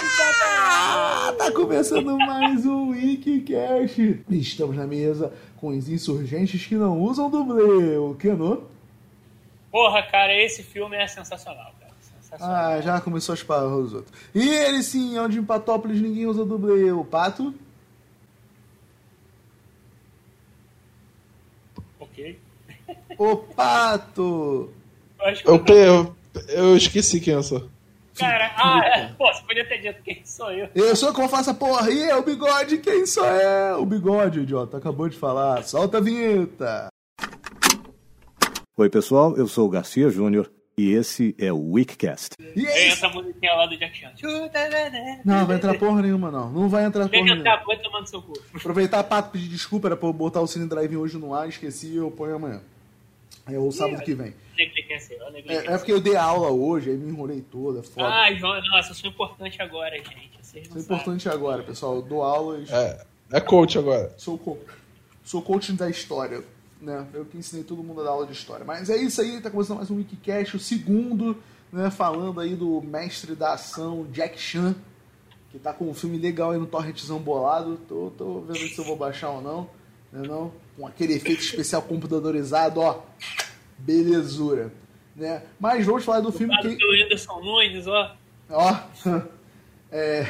Ah, tá começando mais um Wikicast. Estamos na mesa com os insurgentes que não usam dublê. O que, não? Porra, cara, esse filme é sensacional, cara. Sensacional. Ah, já começou a espalhar os outros. E ele sim, onde em Patópolis ninguém usa dublê. O Pato? Ok. O Pato! Eu Eu, eu, eu esqueci quem eu sou. Cara, ah, é. pô, você podia ter dito quem sou eu. Eu sou que eu faço a porra e é o bigode, quem sou eu? O bigode, idiota, acabou de falar. Solta a vinheta. Oi, pessoal, eu sou o Garcia Júnior e esse é o Weekcast. E é essa musiquinha lá do Jack Chan. Não, vai entrar porra nenhuma, não. Não vai entrar porra Tem que nenhuma. entrar, vai tomando seu cu. Aproveitar, Pato, pedir desculpa, era pra eu botar o Cine Drive hoje no ar, esqueci eu ponho amanhã. É o sábado que vem. É, é porque eu dei aula hoje, aí me enrolei toda, é foda. Ai, João, nossa, eu sou importante agora, gente. Vocês não é sabem. importante agora, pessoal. Eu dou aulas, É, é coach agora. sou, co sou coaching da história, né? Eu que ensinei todo mundo a dar aula de história. Mas é isso aí, tá começando mais um Wikicast, o segundo, né? Falando aí do mestre da ação, Jack Chan, que tá com um filme legal aí no torrentzão bolado. Tô, tô vendo se eu vou baixar ou não, né não? Com aquele efeito especial computadorizado, ó. Belezura. Né? Mas vamos falar do filme que... pelo Anderson Nunes, ó. Ó, é.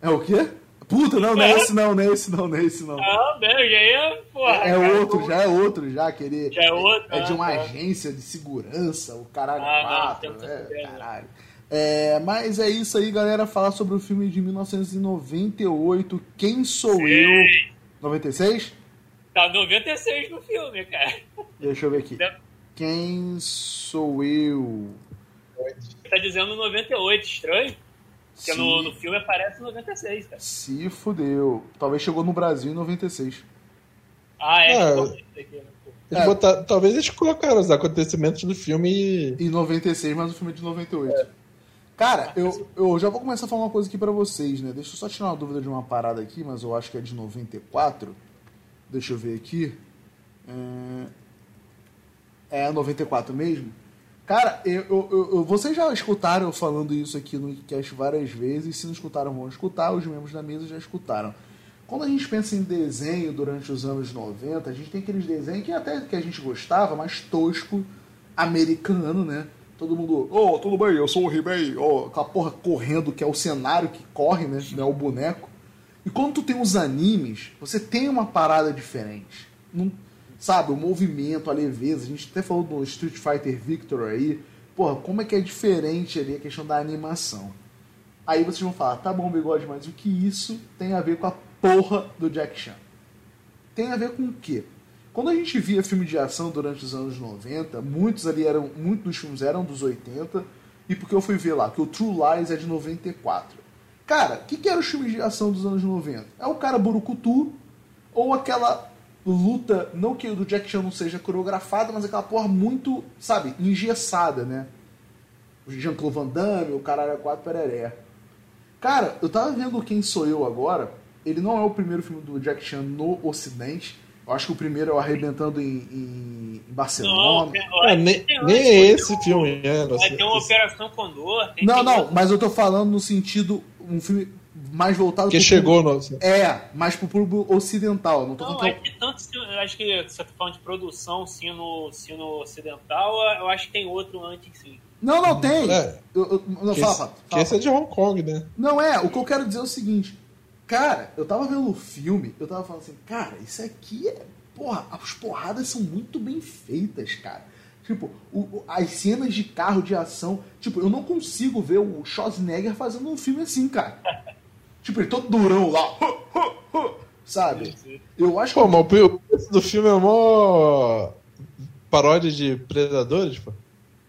É o quê? Puta, não, não é esse não, não é esse não, não é esse não. Ah, não, já ia, porra. É cara, outro, já é outro, já, aquele. Já é outro, É de uma ah, tá. agência de segurança, o caralho Ah, não, quatro, tem é, outra ideia, caralho. É, mas é isso aí, galera, falar sobre o filme de 1998, Quem Sou Sei. Eu? 96? Tá 96 no filme, cara. Deixa eu ver aqui. Quem Sou Eu? Tá dizendo 98, estranho. Porque Se, no, no filme aparece 96, cara. se fudeu. Talvez chegou no Brasil em 96. Ah, é. É. aqui, né. Eles É. botaram- talvez eles colocaram os acontecimentos do filme e. Em 96, mas o filme é de 98. Cara, eu, eu já vou começar a falar uma coisa aqui pra vocês, né? Deixa eu só tirar uma dúvida de uma parada aqui, mas eu acho que é de 94. Deixa eu ver aqui. É, é 94 mesmo? Cara, eu, eu, eu- vocês já escutaram eu falando isso aqui no Wikicast várias vezes. Se não escutaram, vão escutar. Os membros da mesa já escutaram. Quando a gente pensa em desenho durante os anos 90, a gente tem aqueles desenhos que até que a gente gostava, mas tosco, americano, né? Todo mundo, ô, tudo bem, eu sou o He-Man, ó, aquela porra correndo, que é o cenário que corre, né? Não é o boneco. E quando tu tem os animes, você tem uma parada diferente. Não, sabe, o movimento, a leveza. A gente até falou do Street Fighter Victor aí. Porra, como é que é diferente ali a questão da animação. Aí vocês vão falar, tá bom, bigode, mas o que isso tem a ver com a porra do Jack Chan? Tem a ver com o quê? Quando a gente via filme de ação durante os anos 90, muitos ali eram, muitos dos filmes eram dos 80, e porque eu fui ver lá, que o True Lies é de 94. Cara, o que, que eram os filmes de ação dos anos 90? É o cara Burukutu, ou aquela luta, não que o do Jack Chan não seja coreografada, mas aquela porra muito, sabe, engessada, né? O Jean-Claude Van Damme, o caralho 4 pereré. Cara, eu tava vendo Quem Sou Eu agora. Ele não é o primeiro filme do Jack Chan no Ocidente. Eu acho que o primeiro é o Arrebentando em, em- Não, Barcelona. tem- É, nem, nem é esse filme, é. Vai ter uma Operação Condor. Tem, Não, não, mas eu tô falando no sentido. Um filme mais voltado Que pro chegou no. público- É, mais pro público ocidental. Não tô Não, falando. é que tanto, se- eu acho que você tá falando de produção, sino, sino ocidental, eu acho que tem outro antes, sim. Não, não, tem. É. Eu, eu- não, Que fala, fala, que fala. esse é de Hong Kong, né? Não é, o que eu quero dizer é o seguinte. Cara, eu tava vendo o filme, eu tava falando assim, cara, isso aqui é. Porra, as porradas são muito bem feitas, cara. Tipo, o- as cenas de carro de ação. Tipo, eu não consigo ver o Schwarzenegger fazendo um filme assim, cara. Tipo, ele todo durão lá. Sabe? Eu acho que. Pô, mas o preço do filme é mó paródia de Predadores, pô.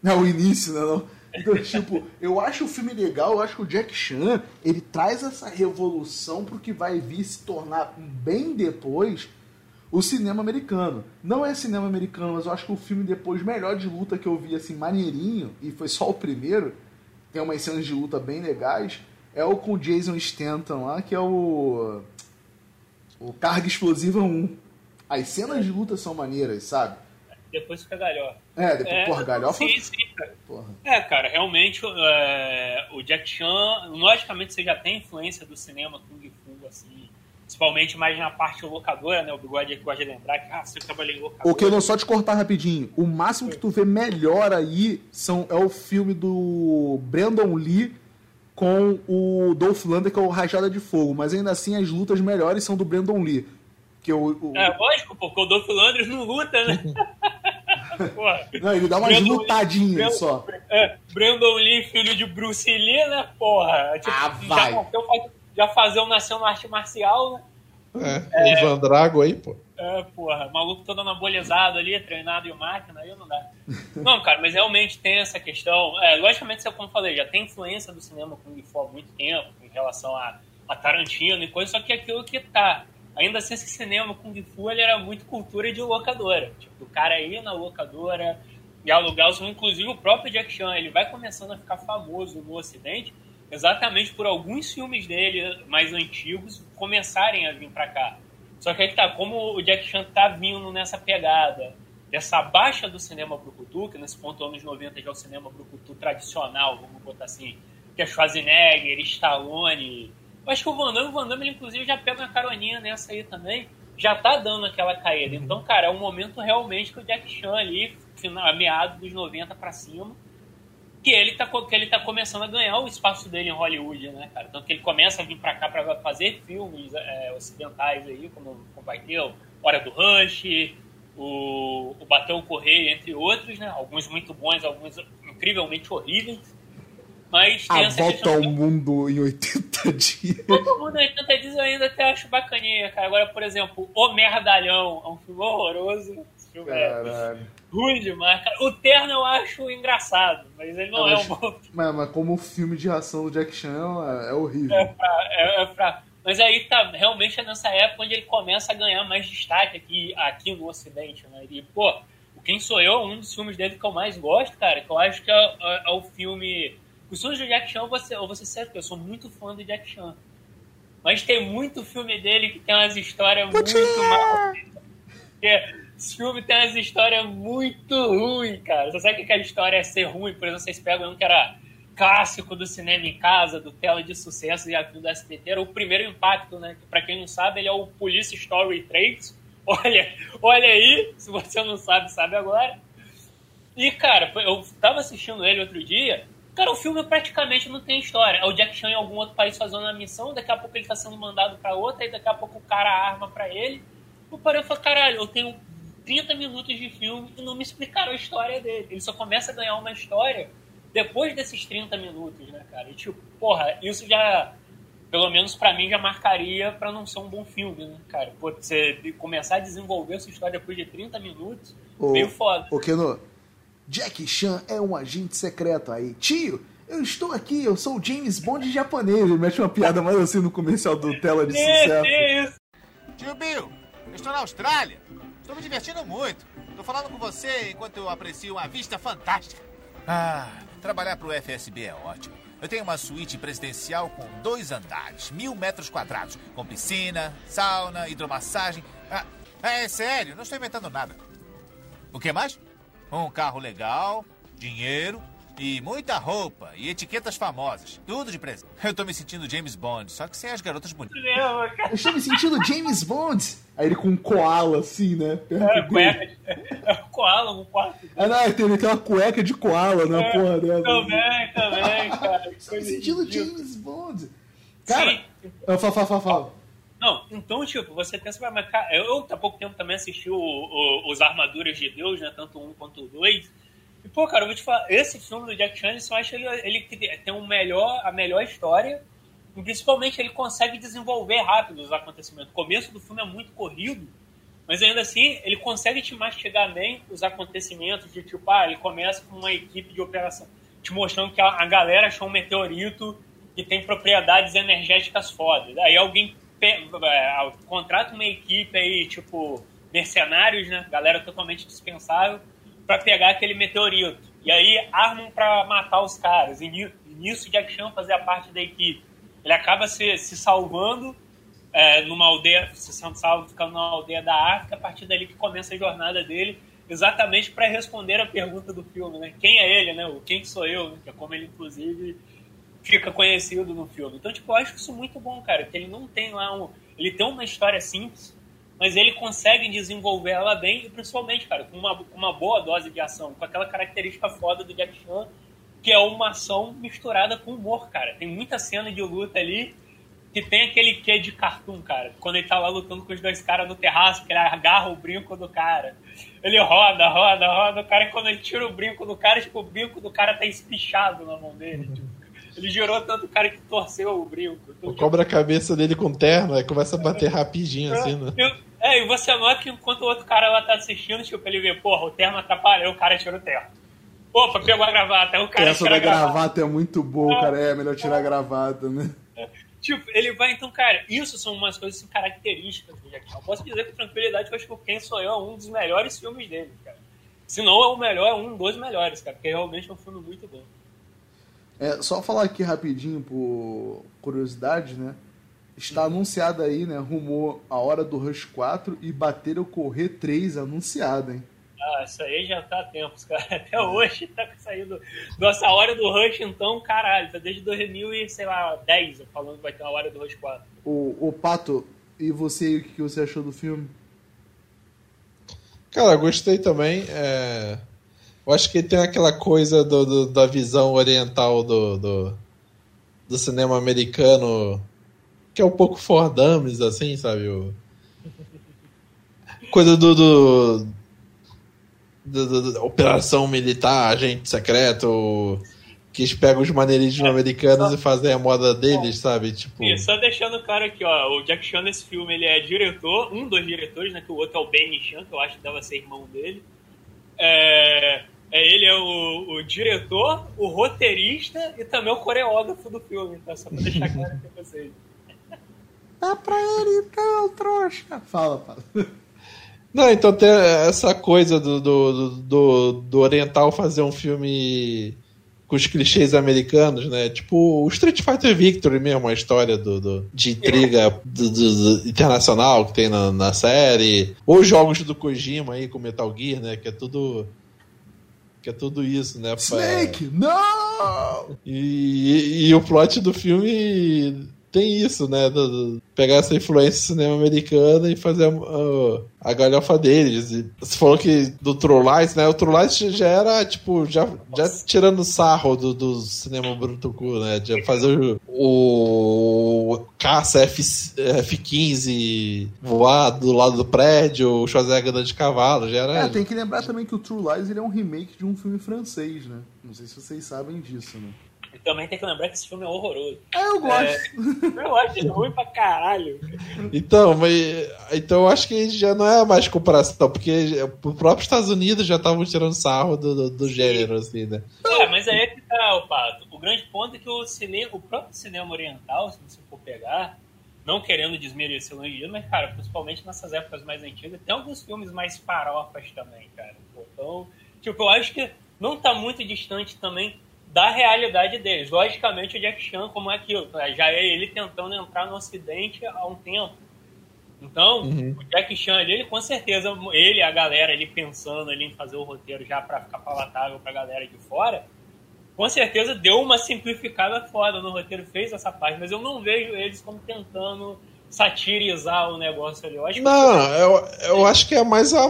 É o início, né? Não? Então, tipo, eu acho o filme legal, eu acho que o Jack Chan, ele traz essa revolução pro que vai vir se tornar bem depois o cinema americano. Não é cinema americano, mas eu acho que o filme depois melhor de luta que eu vi, assim, maneirinho, e foi só o primeiro, tem umas cenas de luta bem legais, é o com Jason Stanton lá, que é o... o Carga Explosiva 1. As cenas de luta são maneiras, sabe? depois fica galhofa. É, depois, É, porra, galhofa. Sim, sim, cara. Porra. É, cara, realmente é, o Jack Chan, logicamente você já tem influência do cinema Kung Fu, assim, principalmente mais na parte locadora, né? O Bigode que gosta de lembrar que, ah, você trabalhei em locadora. O que eu não só te cortar rapidinho. O máximo que tu vê melhor aí são, é o filme do Brandon Lee com o Dolph Lundgren, que é o Rajada de Fogo. Mas ainda assim, as lutas melhores são do Brandon Lee. Que o, o- É, lógico, porque o Dolph Lundgren não luta, né? Não, ele dá umas Brandon Lee- lutadinhas Brandon- só. É, Brandon Lee, filho de Bruce Lee, né? Porra. Tipo, Ah, já vai. faz- Já fazer um nasceu no arte marcial, né? É, o Ivan Drago aí, pô. É, porra, maluco todo anabolizado ali, treinado em máquina, aí não dá. Não, cara, mas realmente tem essa questão. É, logicamente, como eu falei, já tem influência do cinema Kung Fu há muito tempo em relação a, a Tarantino e coisa, só que aquilo que tá. Ainda assim, esse cinema Kung Fu ele era muito cultura de locadora. Tipo, o cara ia na locadora e alugar os. Inclusive, o próprio Jack Chan, ele vai começando a ficar famoso no Ocidente exatamente por alguns filmes dele mais antigos começarem a vir pra cá. Só que aí tá, como o Jack Chan tá vindo nessa pegada dessa baixa do cinema brucutu, que nesse ponto anos 90 já é o cinema brucutu tradicional, vamos botar assim, que é Schwarzenegger, Stallone. Eu acho que o Van Damme, o Van Damme, ele, inclusive, já pega uma caroninha nessa aí também, já tá dando aquela caída. Então, cara, é um momento realmente que o Jack Chan ali, final, meados dos 90 pra cima, que ele tá, que ele tá começando a ganhar o espaço dele em Hollywood, né, cara? Tanto que ele começa a vir pra cá pra fazer filmes é, ocidentais aí, como, como vai ter o Hora do Rush, o, o Bateu o Correio, entre outros, né? Alguns muito bons, alguns incrivelmente horríveis. Mas tem A essa volta ao que- mundo em 80 dias. Todo mundo 80 dias eu ainda até acho bacaninha, cara. Agora, por exemplo, O Merdalhão é um filme horroroso. Filme é Caralho. ruim demais, cara. O Terno eu acho engraçado, mas ele não Ah, é mas- um bom Mas, mas como filme de ação do Jack Chan é, é horrível. É fra- é- é fra- Mas aí tá, realmente é nessa época onde ele começa a ganhar mais destaque aqui, aqui no Ocidente, né? E, pô, o Quem Sou Eu é um dos filmes dele que eu mais gosto, cara, que eu acho que é, é- é o filme. Os filmes do Jack Chan, eu vou ser, eu vou ser sério, porque eu sou muito fã do Jack Chan. Mas tem muito filme dele que tem umas histórias muito mal. esse filme tem umas histórias muito ruins, cara. Você sabe que aquela história é ser ruim? Por exemplo, vocês pegam um que era clássico do cinema em casa, do tela de sucesso e aquilo do SBT, era o primeiro impacto, né? Que, pra quem não sabe, ele é o Police Story 3. Olha, olha aí, se você não sabe, sabe agora. E, cara, eu tava assistindo ele outro dia. Cara, o filme praticamente não tem história. É o Jack Chan em algum outro país fazendo uma missão, daqui a pouco ele tá sendo mandado pra outra, e daqui a pouco o cara arma pra ele. Eu parei e falei, caralho, eu tenho 30 minutos de filme e não me explicaram a história dele. Ele só começa a ganhar uma história depois desses 30 minutos, né, cara? E tipo, porra, isso já, pelo menos pra mim, já marcaria pra não ser um bom filme, né, cara? Pô, você começar a desenvolver essa história depois de 30 minutos, Ô, meio foda. Ô, Keno, Jack Chan é um agente secreto aí. Tio, eu estou aqui, eu sou o James Bond japonês. Ele mete uma piada mais assim no comercial do Tela de É, Sucesso. é isso. Tio Bill, eu estou na Austrália. Estou me divertindo muito. Estou falando com você enquanto eu aprecio uma vista fantástica. Ah, trabalhar para o FSB é ótimo. Eu tenho uma suíte presidencial com dois andares, mil metros quadrados, com piscina, sauna, hidromassagem. Ah, é sério, não estou inventando nada. O que mais? Um carro legal, dinheiro e muita roupa e etiquetas famosas. Tudo de presente. Eu estou me sentindo James Bond, só que sem as garotas bonitas. Eu estou me sentindo James Bond. Aí ele com um koala assim, né? É, cueca de... É o koala no quarto. Ah, não, ele tem, ele tem uma cueca de koala na porra dela. Também, também, cara. Estou me sentindo. James Bond. Cara, Sim. Ah, fala, fala, fala, fala. Não, então, tipo, você pensa, mas, cara, eu há pouco tempo também assisti o, o- os Armaduras de Deus, né? Tanto um quanto o dois. E, pô, cara, eu vou te falar, esse filme do Jack Chan, eu acho ele, ele que tem um melhor, a melhor história. E principalmente ele consegue desenvolver rápido os acontecimentos. O começo do filme é muito corrido, mas ainda assim ele consegue te mastigar bem os acontecimentos de tipo, ah, ele começa com uma equipe de operação, te mostrando que a, galera achou um meteorito que tem propriedades energéticas fodas. Aí alguém é, contrata uma equipe aí, tipo, mercenários, né? Galera totalmente dispensável, pra pegar aquele meteorito. E aí armam pra matar os caras. E ni- nisso Jack Chan fazia parte da equipe. Ele acaba se, se salvando é, numa aldeia, se sendo salvo, ficando numa aldeia da África, a partir dali que começa a jornada dele, exatamente para responder a pergunta do filme, né? Quem é ele, né? O quem sou eu, né? que é como ele inclusive fica conhecido no filme. Então, tipo, eu acho isso muito bom, cara, que ele não tem lá um, ele tem uma história simples, mas ele consegue desenvolver ela bem e principalmente, cara, com uma, uma boa dose de ação, com aquela característica foda do Jack Chan, que é uma ação misturada com humor, cara. Tem muita cena de luta ali que tem aquele quê de cartoon, cara. Quando ele tá lá lutando com os dois caras no terraço, que ele agarra o brinco do cara. Ele roda, roda, roda. O cara, quando ele tira o brinco do cara, tipo, o brinco do cara tá espichado na mão dele. Tipo, ele gerou tanto cara que torceu o brinco. Então, o cobra a cabeça dele com terno, aí começa a bater rapidinho, assim, né? É, e você nota que enquanto o outro cara lá tá assistindo, tipo, ele vê, porra, o terno atrapalhou, o cara tira o terno. Opa, pegou a gravata, o cara Essa da gravata. gravata é muito boa, cara. É, melhor tirar a gravata, né? Tipo, ele vai, então, cara, isso são umas coisas assim, características do Jack Chan. Posso dizer com tranquilidade que eu acho que o Quem Sou Eu é um dos melhores filmes dele, cara. Se não é o melhor, é um dos melhores, cara, porque realmente é um filme muito bom. É, só falar aqui rapidinho, por curiosidade, né? Está anunciado aí, né? Rumor A Hora do Rush 4 e Bater ou Correr 3 anunciado, hein? Ah, isso aí já tá há tempos, cara. Até hoje tá saindo. Nossa, a hora do Rush, então, caralho, tá desde 2000 e, sei lá, 10 falando que vai ter uma hora do Rush 4. O, o Pato, e você, o que você achou do filme? Cara, gostei também. É... Eu acho que tem aquela coisa do, do da visão oriental do, do, do, cinema americano que é um pouco for dummies, assim, sabe? O... Coisa do, do da operação militar, agente secreto, que eles pegam os maneirismos é, americanos só... e fazem a moda deles, sabe? Tipo... Sim, só deixando claro aqui, ó, o Jack Chan nesse filme ele é diretor, um dos diretores, né? Que o outro é o Ben Chan, que eu acho que deve ser irmão dele. É, é, ele é o, o, diretor, o roteirista e também o coreógrafo do filme, tá? Só pra deixar claro aqui pra vocês. Dá pra ele então, trouxa! Fala, fala. Não, então tem essa coisa do, do, do, do, oriental fazer um filme com os clichês americanos, né? Tipo o Street Fighter Victory mesmo, a história do, do de intriga do, do, internacional que tem na, na série. Ou jogos do Kojima aí com Metal Gear, né? Que é tudo que é tudo isso, né? Snake, não! E, e, e, o plot do filme tem isso, né? Do, do, pegar essa influência do cinema americano e fazer a, a galhofa deles. E você falou que do True Lies, né? O True Lies já era, tipo, já, já tirando sarro do, do cinema Brutucu, né? De fazer o, o caça F, F-15 voar do lado do prédio, o Schwarzenegger andando de cavalo, já era... É, tem que lembrar também que o True Lies ele é um remake de um filme francês, né? Não sei se vocês sabem disso, né? Também tem que lembrar que esse filme é horroroso. Ah, eu gosto. É, eu acho ruim pra caralho. Então, mas então eu acho que já não é mais comparação, porque o próprio Estados Unidos já estavam tirando sarro do, do, do gênero, assim, né? É, mas aí é que tá, o Pato. O grande ponto é que o, cinema, o próprio cinema oriental, se você for pegar, não querendo desmerecer o indiano, mas, cara, principalmente nessas épocas mais antigas, tem alguns filmes mais farofas também, cara. Então, tipo, eu acho que não tá muito distante também da realidade deles. Logicamente, o Jack Chan, como é aquilo, né? já é ele tentando entrar no Ocidente há um tempo. Então, uhum. o Jack Chan ali, ele com certeza, ele a galera ali pensando ali em fazer o roteiro já para ficar palatável para a galera de fora, com certeza deu uma simplificada foda no roteiro, fez essa parte, mas eu não vejo eles como tentando satirizar o negócio ali. Eu acho não, que... eu, eu acho que é mais a.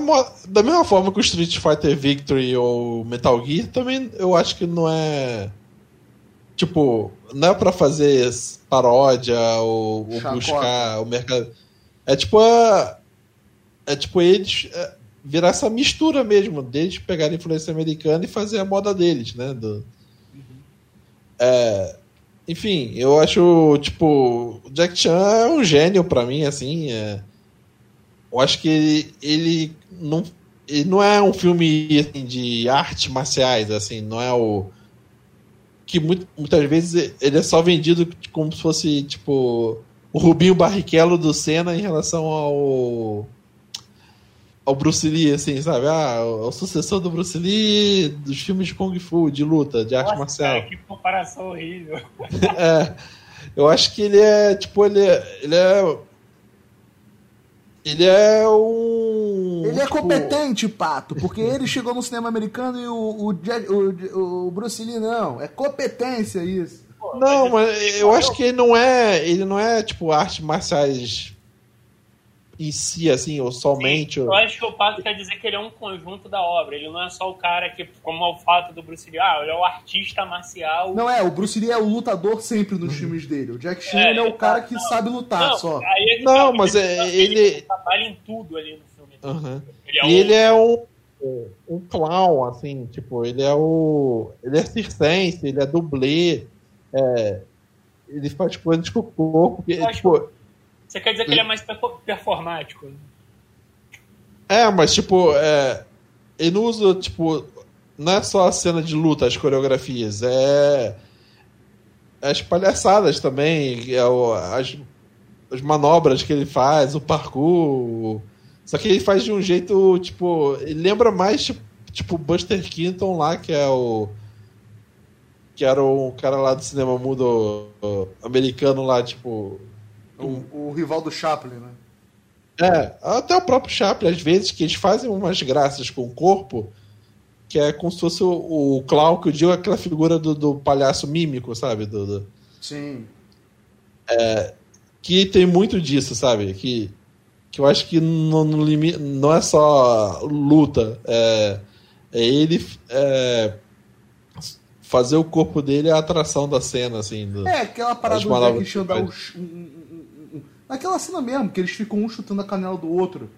Da mesma forma que o Street Fighter Victory ou Metal Gear, também eu acho que não é. Tipo, não é pra fazer paródia ou, ou buscar o mercado. É tipo a. É tipo eles. É, virar essa mistura mesmo, deles pegar a influência americana e fazer a moda deles, né? Do, uhum. é, enfim, eu acho, tipo, o Jack Chan é um gênio para mim, assim. É... Eu acho que ele, ele, não, ele não é um filme assim, de artes marciais, assim, não é o. Que muito, muitas vezes ele é só vendido como se fosse, tipo, o Rubinho Barrichello do Senna em relação ao ao Bruce Lee, assim, sabe? Ah, o sucessor do Bruce Lee dos filmes de Kung Fu, de luta, de Nossa, arte marcial. Cara, que comparação horrível. é. Eu acho que ele é, tipo, ele é. Ele é, ele é um. Ele é tipo, competente, Pato, porque ele chegou no cinema americano e o, o, o, o Bruce Lee não. É competência isso. Pô, Não, mas mas eu acho que ele não é. Ele não é, tipo, artes marciais em si, assim, ou somente. Eu acho que o Pato quer dizer que ele é um conjunto da obra. Ele não é só o cara que, como é o fato do Bruce Lee, ah, ele é o artista marcial. Não é, o Bruce Lee é o lutador sempre nos filmes dele. O Jack Chan É, ele é o ele cara tá- que não, sabe lutar Não, só. aí é que Não, tá, mas é- ele, ele- trabalha em tudo ali no filme. Aham. Ele é ele um, um clown, assim, tipo, ele é o. Ele é circense, ele é dublê. é, ele faz coisas com o corpo. tipo, Você quer dizer que ele é mais perfor- performático? né? é, mas tipo, é, ele não usa, tipo, não é só a cena de luta, as coreografias, é as palhaçadas também, é o- as, as manobras que ele faz, o parkour. Só que ele faz de um jeito, tipo, ele lembra mais tipo, tipo Buster Keaton lá, que é o que era o cara lá do cinema mudo americano lá, tipo, O, o rival do Chaplin, né? é, até o próprio Chaplin, às vezes, que eles fazem umas graças com o corpo, que é como se fosse o, o clown, que eu digo aquela figura do, do palhaço mímico, sabe? Do, do- Sim. que tem muito disso, sabe? Que, que eu acho que no, no limi- não é só luta, é, é ele é, fazer o corpo dele a atração da cena, assim. do- É, aquela parada do Jack Chan que dar um- um- Naquela cena mesmo, que eles ficam um chutando a canela do outro.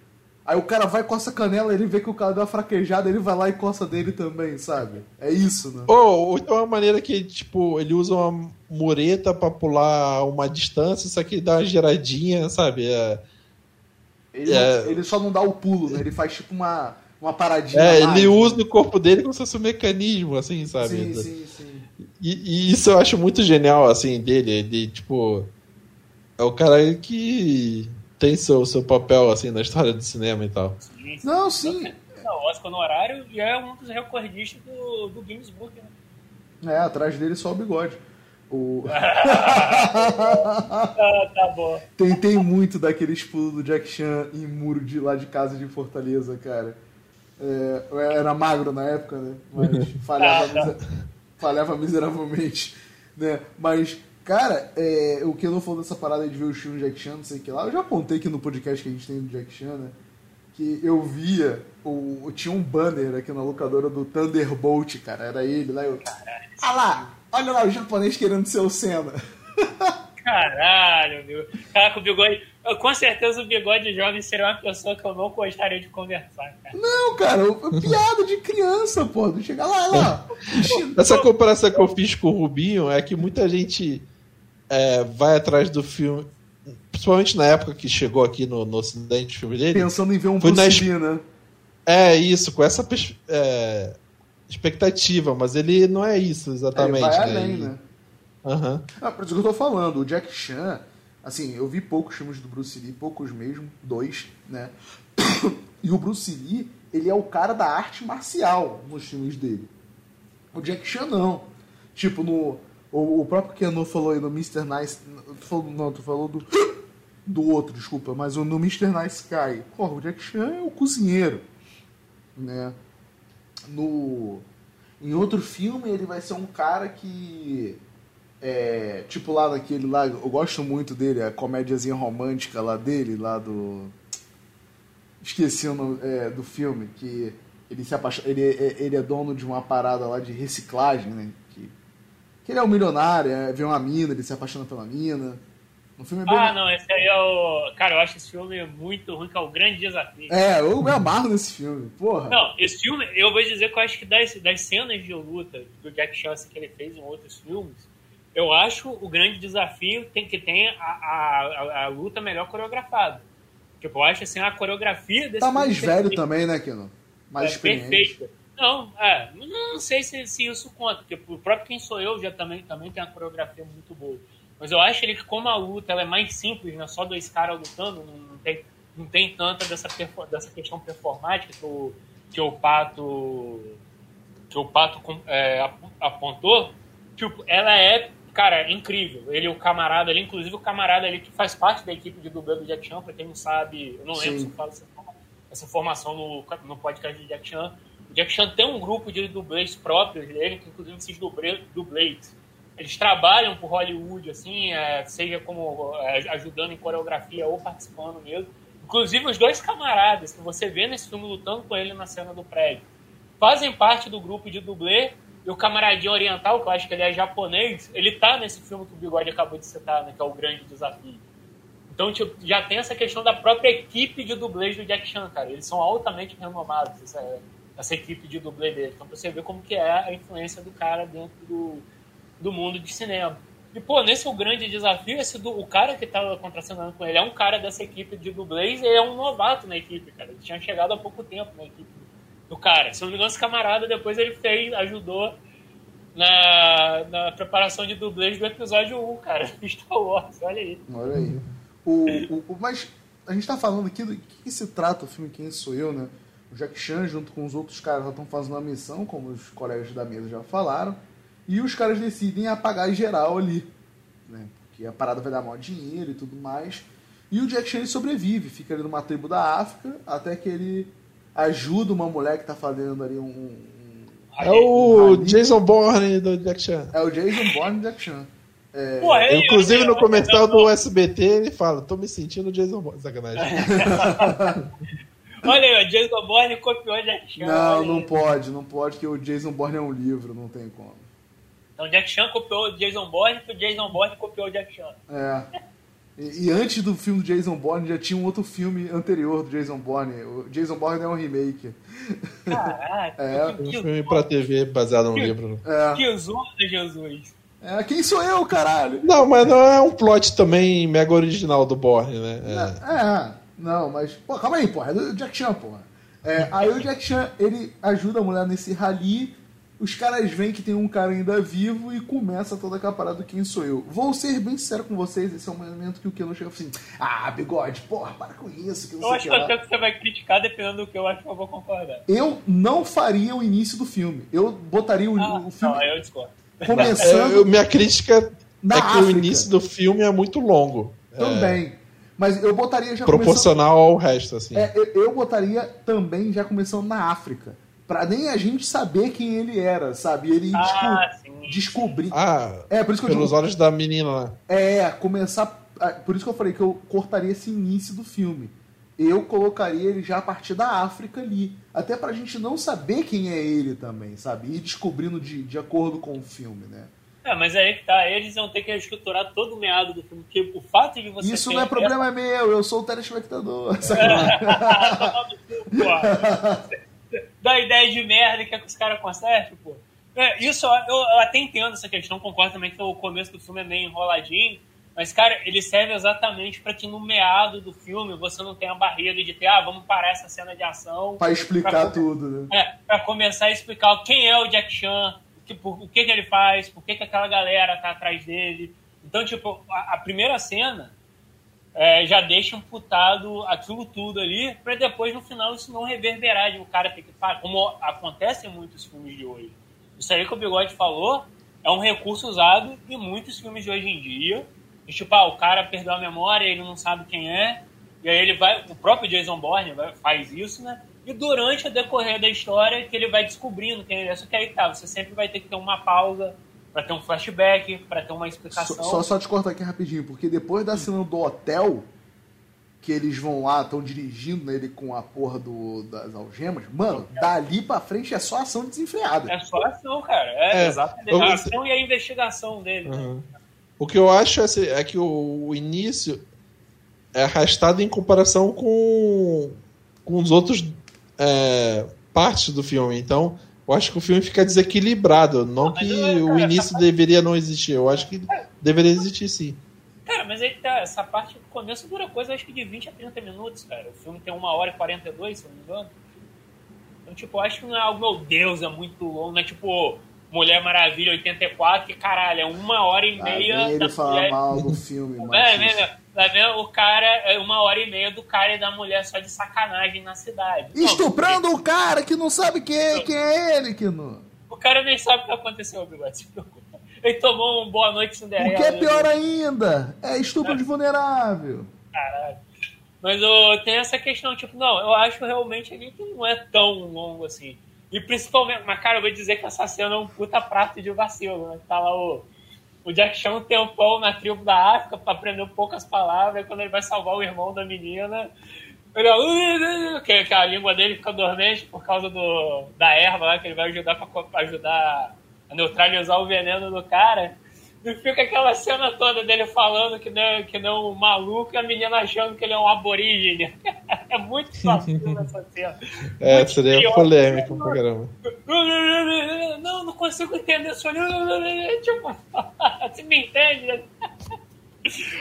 Aí o cara vai coça a canela, ele vê que o cara deu uma fraquejada, ele vai lá e coça dele também, sabe? É isso, né? Ou, ou então é uma maneira que, tipo, ele usa uma mureta pra pular uma distância, só que dá uma giradinha, sabe? É, Ele, É. ele só não dá o pulo, né? Ele faz tipo uma, uma paradinha. é, ele mágica. usa o corpo dele como se fosse um mecanismo, assim, sabe? Sim, sim, sim. E, e isso eu acho muito genial, assim, dele. Ele, tipo. É o cara que tem seu, seu papel, assim, na história do cinema e tal. Sim, sim. Não, sim. Não, o Oscar no horário e é um dos recordistas do, do Guinness Book, né? É, atrás dele só o bigode. O... Ah, tá bom. Tentei muito daqueles pulos do Jack Chan em muro de lá de casa de Fortaleza, cara. É, eu era magro na época, né? Mas falhava, Ah, tá. falhava miseravelmente. Né? Mas, cara, é, o que eu não falou dessa parada de ver o filme do Jack Chan, não sei o que lá, eu já apontei aqui no podcast que a gente tem do Jack Chan, né? Que eu via, o, tinha um banner aqui na locadora do Thunderbolt, cara. Era ele lá. Eu, ah lá, olha lá o japonês querendo ser o Senna. Caralho, meu. Caraca, o bigode. eu, Com certeza o bigode jovem seria uma pessoa que eu não gostaria de conversar, cara. Não, cara, piada de criança, pô. Não chega lá, lá. Essa comparação que eu fiz com o Rubinho é que muita gente é, vai atrás do filme, principalmente na época que chegou aqui no, no ocidente o filme dele. Pensando em ver um Bruce Lee, né? É isso, com essa é, expectativa, mas ele não é isso exatamente. Ele vai né? além, né? Aham. Ah, por isso que eu tô falando, o Jack Chan, assim, eu vi poucos filmes do Bruce Lee, poucos mesmo, dois, né? E o Bruce Lee, ele é o cara da arte marcial nos filmes dele. O Jack Chan não. Tipo, no. O, o próprio Keanu falou aí no Mr. Nice. tu falou- Não, tu falou do. Do outro, desculpa, mas no Mr. Nice Sky. Porra, o Jack Chan é o cozinheiro. Né? No. Em outro filme, ele vai ser um cara que. É, tipo lá naquele lá, eu gosto muito dele, a comédiazinha romântica lá dele, lá do. Esqueci o nome é, do filme, que ele se apaixona. Ele, é- ele é dono de uma parada lá de reciclagem, né? Que, ele é um milionário, é, vê uma mina, ele se apaixona pela mina. No filme é bem. Ah, não, esse aí é o. Cara, eu acho esse filme muito ruim, que é o grande desafio. É, eu me amarro nesse filme, porra. Não, esse filme, eu vou dizer que eu acho que das, das cenas de luta do Jack Chan assim, que ele fez em outros filmes, eu acho o grande desafio tem que ter a, a, a, luta melhor coreografada. Tipo, eu acho assim, a coreografia desse tá mais velho também, né, Keno? Mais É experiente. perfeita. Não, é, não sei se, se isso conta, porque o próprio Quem Sou Eu já também, também tem uma coreografia muito boa. Mas eu acho ele que como a luta ela é mais simples, né? Só dois caras lutando, não tem, não tem tanta dessa, dessa questão performática que o, que o Pato que o Pato é, ap- apontou. Tipo, ela é, cara, incrível. Ele, o camarada ali, inclusive o camarada ali que faz parte da equipe de dublê do Jack Chan, pra quem não sabe, eu não lembro Sim. se eu falo essa essa informação no, no podcast de Jack Chan. Jack Chan tem um grupo de dublês próprios dele, que inclusive esses dublês, eles trabalham por Hollywood, assim, é, seja como é, ajudando em coreografia ou participando mesmo. Inclusive, os dois camaradas que você vê nesse filme lutando com ele na cena do prédio fazem parte do grupo de dublê. E o camaradinho oriental, que eu acho que ele é japonês, ele tá nesse filme que o Bigode acabou de citar, né, que é o Grande Desafio. Então, tipo, já tem essa questão da própria equipe de dublês do Jack Chan, cara. Eles são altamente renomados, essa, essa equipe de dublê dele. Então, pra você ver como que é a influência do cara dentro do, do mundo de cinema. E, pô, nesse o grande desafio, esse do, o cara que tava contracenando com ele é um cara dessa equipe de dublês e é um novato na equipe, cara. Ele tinha chegado há pouco tempo na equipe do cara. Se não me engano, esse camarada depois ele fez, ajudou na, na preparação de dublês do episódio 1, cara, Star Wars, olha aí. Olha aí. O, o, o, mas a gente tá falando aqui do que, que se trata o filme Quem Sou Eu, né? O Jack Chan, junto com os outros caras, estão fazendo uma missão, como os colegas da mesa já falaram. E os caras decidem apagar geral ali, né? Porque a parada vai dar maior dinheiro e tudo mais. E o Jack Chan ele sobrevive, fica ali numa tribo da África, até que ele ajuda uma mulher que tá fazendo ali um. um é o um Jason Bourne do Jack Chan. É o Jason Bourne do Jack Chan. É... Pô, é, Inclusive no comercial do SBT ele fala: tô me sentindo Jason Bourne. Sacanagem. Olha aí, o Jason Bourne copiou Jack Chan. Não, não pode, não pode, que o Jason Bourne é um livro, não tem como. Então, Jack Chan copiou o Jason Bourne, que o Jason Bourne copiou o Jack Chan. É. E, e, antes do filme do Jason Bourne já tinha um outro filme anterior do Jason Bourne. O Jason Bourne é um remake. Caraca, é. Um filme pra TV baseado num livro. É. Que zona, Jesus. É, quem sou eu, caralho? Não, mas não é um plot também mega original do Bourne, né? É, é não, mas. Pô, calma aí, porra. É do Jack Chan, porra. É, aí o Jack Chan, ele ajuda a mulher nesse rally os caras veem que tem um cara ainda vivo e começa toda aquela parada do quem sou eu. Vou ser bem sincero com vocês, esse é um momento que o Keanu chega assim, ah, bigode, porra, para com isso. Que eu acho que, que você vai criticar dependendo do que eu acho que eu vou concordar. Eu não faria o início do filme. Eu botaria o, ah, o filme. Não, eu discordo. Começando. É, minha crítica é que o início do filme é muito longo. Também. É... Mas eu botaria já Proporcional ao resto, assim. É, eu, eu botaria também já começando na África pra nem a gente saber quem ele era, sabe? Ele ah, desco descobrir. Ah, é, por isso que pelos digo, olhos da menina É, começar. Por isso que eu falei que eu cortaria esse início do filme. Eu colocaria ele já a partir da África ali. Até pra gente não saber quem é ele também, sabe? Ir descobrindo de, de acordo com o filme, né? É, mas aí que tá, eles vão ter que estruturar todo o meado do filme, porque o fato de você. Isso não é problema meu, eu sou o telespectador. É, da ideia de merda que, é que os caras consertam, pô. É, isso eu, eu, até entendo essa questão, concordo também que o começo do filme é meio enroladinho, mas, cara, ele serve exatamente para que no meado do filme você não tenha a barreira de ter, ah, vamos parar essa cena de ação. Para explicar pra, tudo, né? É, pra começar a explicar quem é o Jack Chan, o que, por, o que, que ele faz, por que, que aquela galera tá atrás dele. Então, tipo, a, a primeira cena é, já deixa imputado aquilo tudo ali, para depois no final isso não reverberar de o cara ter que como acontece em muitos filmes de hoje. Isso aí que o Bigode falou é um recurso usado em muitos filmes de hoje em dia. E, tipo, ah, o cara perdeu a memória, ele não sabe quem é, e aí ele vai, o próprio Jason Bourne faz isso, né? E durante o decorrer da história que ele vai descobrindo quem ele é. Só que aí tá, você sempre vai ter que ter uma pausa para ter um flashback, para ter uma explicação. Só, só te cortar aqui rapidinho, porque depois da cena do hotel, que eles vão lá, estão dirigindo ele com a porra do, das algemas, mano, dali pra frente é só ação desenfreada. É só ação, cara. É, é exatamente. A ação e a investigação dele. Uhum. Né? O que eu acho é, é que o, o, início é arrastado em comparação com, com os outros é, partes do filme. Então, eu acho que o filme fica desequilibrado. Não que o início deveria não existir. Eu acho que deveria existir sim. Cara, mas aí tá, essa parte do começo dura coisa acho que de 20 a 30 minutos, cara. O filme tem uma hora e 42, se eu não me engano. Então, tipo, acho que não é algo, meu Deus, é muito longo. Não é tipo Mulher Maravilha 84, que caralho, é uma hora e meia. Ah, ele fala mulher... mal do filme, é, é, vendo? O cara é uma hora e meia do cara e da mulher só de sacanagem na cidade. Estuprando o cara que não sabe quem é, quem é ele, que não. O cara nem sabe o que aconteceu, Bigode. Se preocupa. Ele tomou um boa noite Cinderela. O que é pior ainda, é estupro de vulnerável. Caralho. Mas eu tenho essa questão, tipo, não, eu acho realmente ali que não é tão longo assim. E principalmente, mas cara, eu vou dizer que essa cena é um puta prato de vacilo, né? Tá lá o, o Jack Chan um tempão na tribo da África pra aprender poucas palavras, quando ele vai salvar o irmão da menina, ele, que, que a língua dele fica dormente por causa do, da erva lá que ele vai ajudar pra, pra ajudar a neutralizar o veneno do cara. E fica aquela cena toda dele falando que não, que não um maluco e a menina achando que ele é um aborígene. é muito fácil essa cena. É, muito seria pior. polêmico pra caramba. Não, não consigo entender isso. Tipo, você me entende? Né?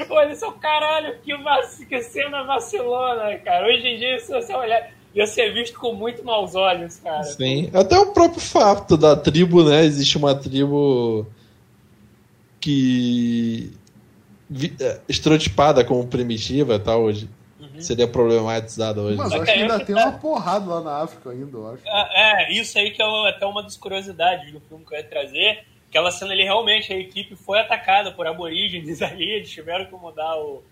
Olha só, caralho, que, vac... que cena vacilona, cara. Hoje em dia, se você olhar ia ser visto com muito maus olhos, cara. Sim, até o próprio fato da tribo, né? Existe uma tribo que é, estereotipada como primitiva tal hoje. Uhum. Seria problematizada hoje. Mas acho que ainda tem uma porrada lá na África ainda, eu acho. É, é isso aí que é até uma das curiosidades do filme que eu ia trazer. Aquela cena ali, realmente, a equipe foi atacada por aborígenes ali, eles tiveram que mudar o,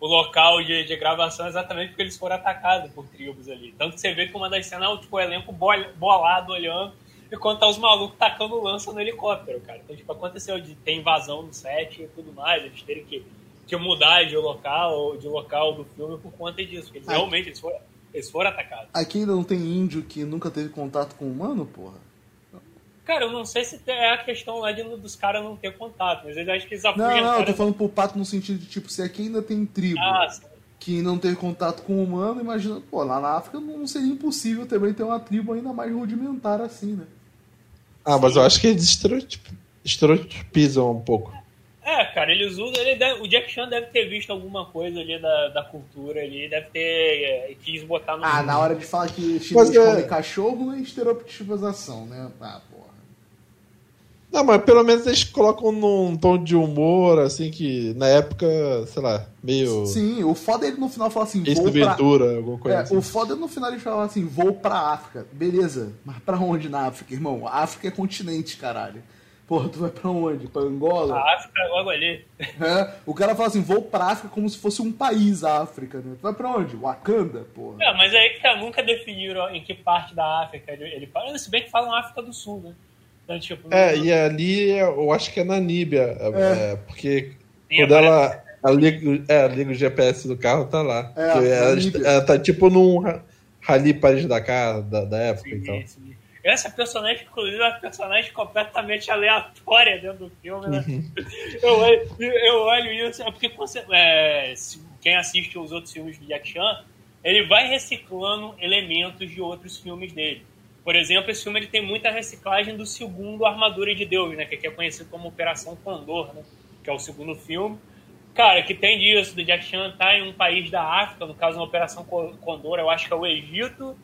o local de, de gravação exatamente porque eles foram atacados por tribos ali. Tanto que você vê que uma das cenas é tipo, o elenco bolado olhando enquanto tá os malucos tacando lança no helicóptero, cara. Então, tipo, aconteceu de ter invasão no set e tudo mais, eles terem que, que mudar de local, de local do filme por conta disso, porque eles, realmente eles foram, eles foram atacados. Aqui ainda não tem índio que nunca teve contato com humano, porra? Cara, eu não sei se é a questão lá de, dos caras não ter contato, mas eu acho que eles Não, não, eu tô falando pro pato no sentido de, tipo, se aqui ainda tem tribo ah, que não teve contato com o humano, imagina, pô, lá na África não seria impossível também ter uma tribo ainda mais rudimentar assim, né? Ah, mas eu acho que eles estereotipizam um pouco. É, cara, eles usam. Ele deve, o Jack Chan deve ter visto alguma coisa ali da, da cultura ali, deve ter. É, quis botar no. Ah, na hora de falar que chinês é... come cachorro não é estereotipização, né? Ah. Não, mas pelo menos eles colocam num tom de humor, assim, que na época, sei lá, meio. Sim, o foda é ele no final falar assim. Vou Ventura, pra... alguma coisa. É, assim. O foda é no final ele falar assim: vou pra África. Beleza, mas pra onde na África, irmão? A África é continente, caralho. Porra, tu vai pra onde? Pra Angola? A África é logo ali. É, o cara fala assim, vou pra África como se fosse um país a África, né? Tu vai pra onde? Wakanda, porra. É, mas aí que nunca definiram em que parte da África ele, ele fala. Se bem que falam África do Sul, né? Então, tipo, é, e ali eu acho que é na Níbia, é. É, porque Sim, quando ela, ela liga, é, liga o GPS do carro, tá lá. É, ela, ela, tá tipo num Rally Paris-Dakar da, da época sim, então. Sim. Essa personagem, inclusive, é uma personagem completamente aleatória dentro do filme, né? Uhum. Eu, olho, eu olho isso, é porque é, quem assiste os outros filmes de Jack Chan, ele vai reciclando elementos de outros filmes dele. Por exemplo, esse filme ele tem muita reciclagem do segundo Armadura de Deus, né? Que é conhecido como Operação Condor, né? Que é o segundo filme. Cara, que tem disso, do Jack Chan tá em um país da África, no caso, na Operação Condor, eu acho que é o Egito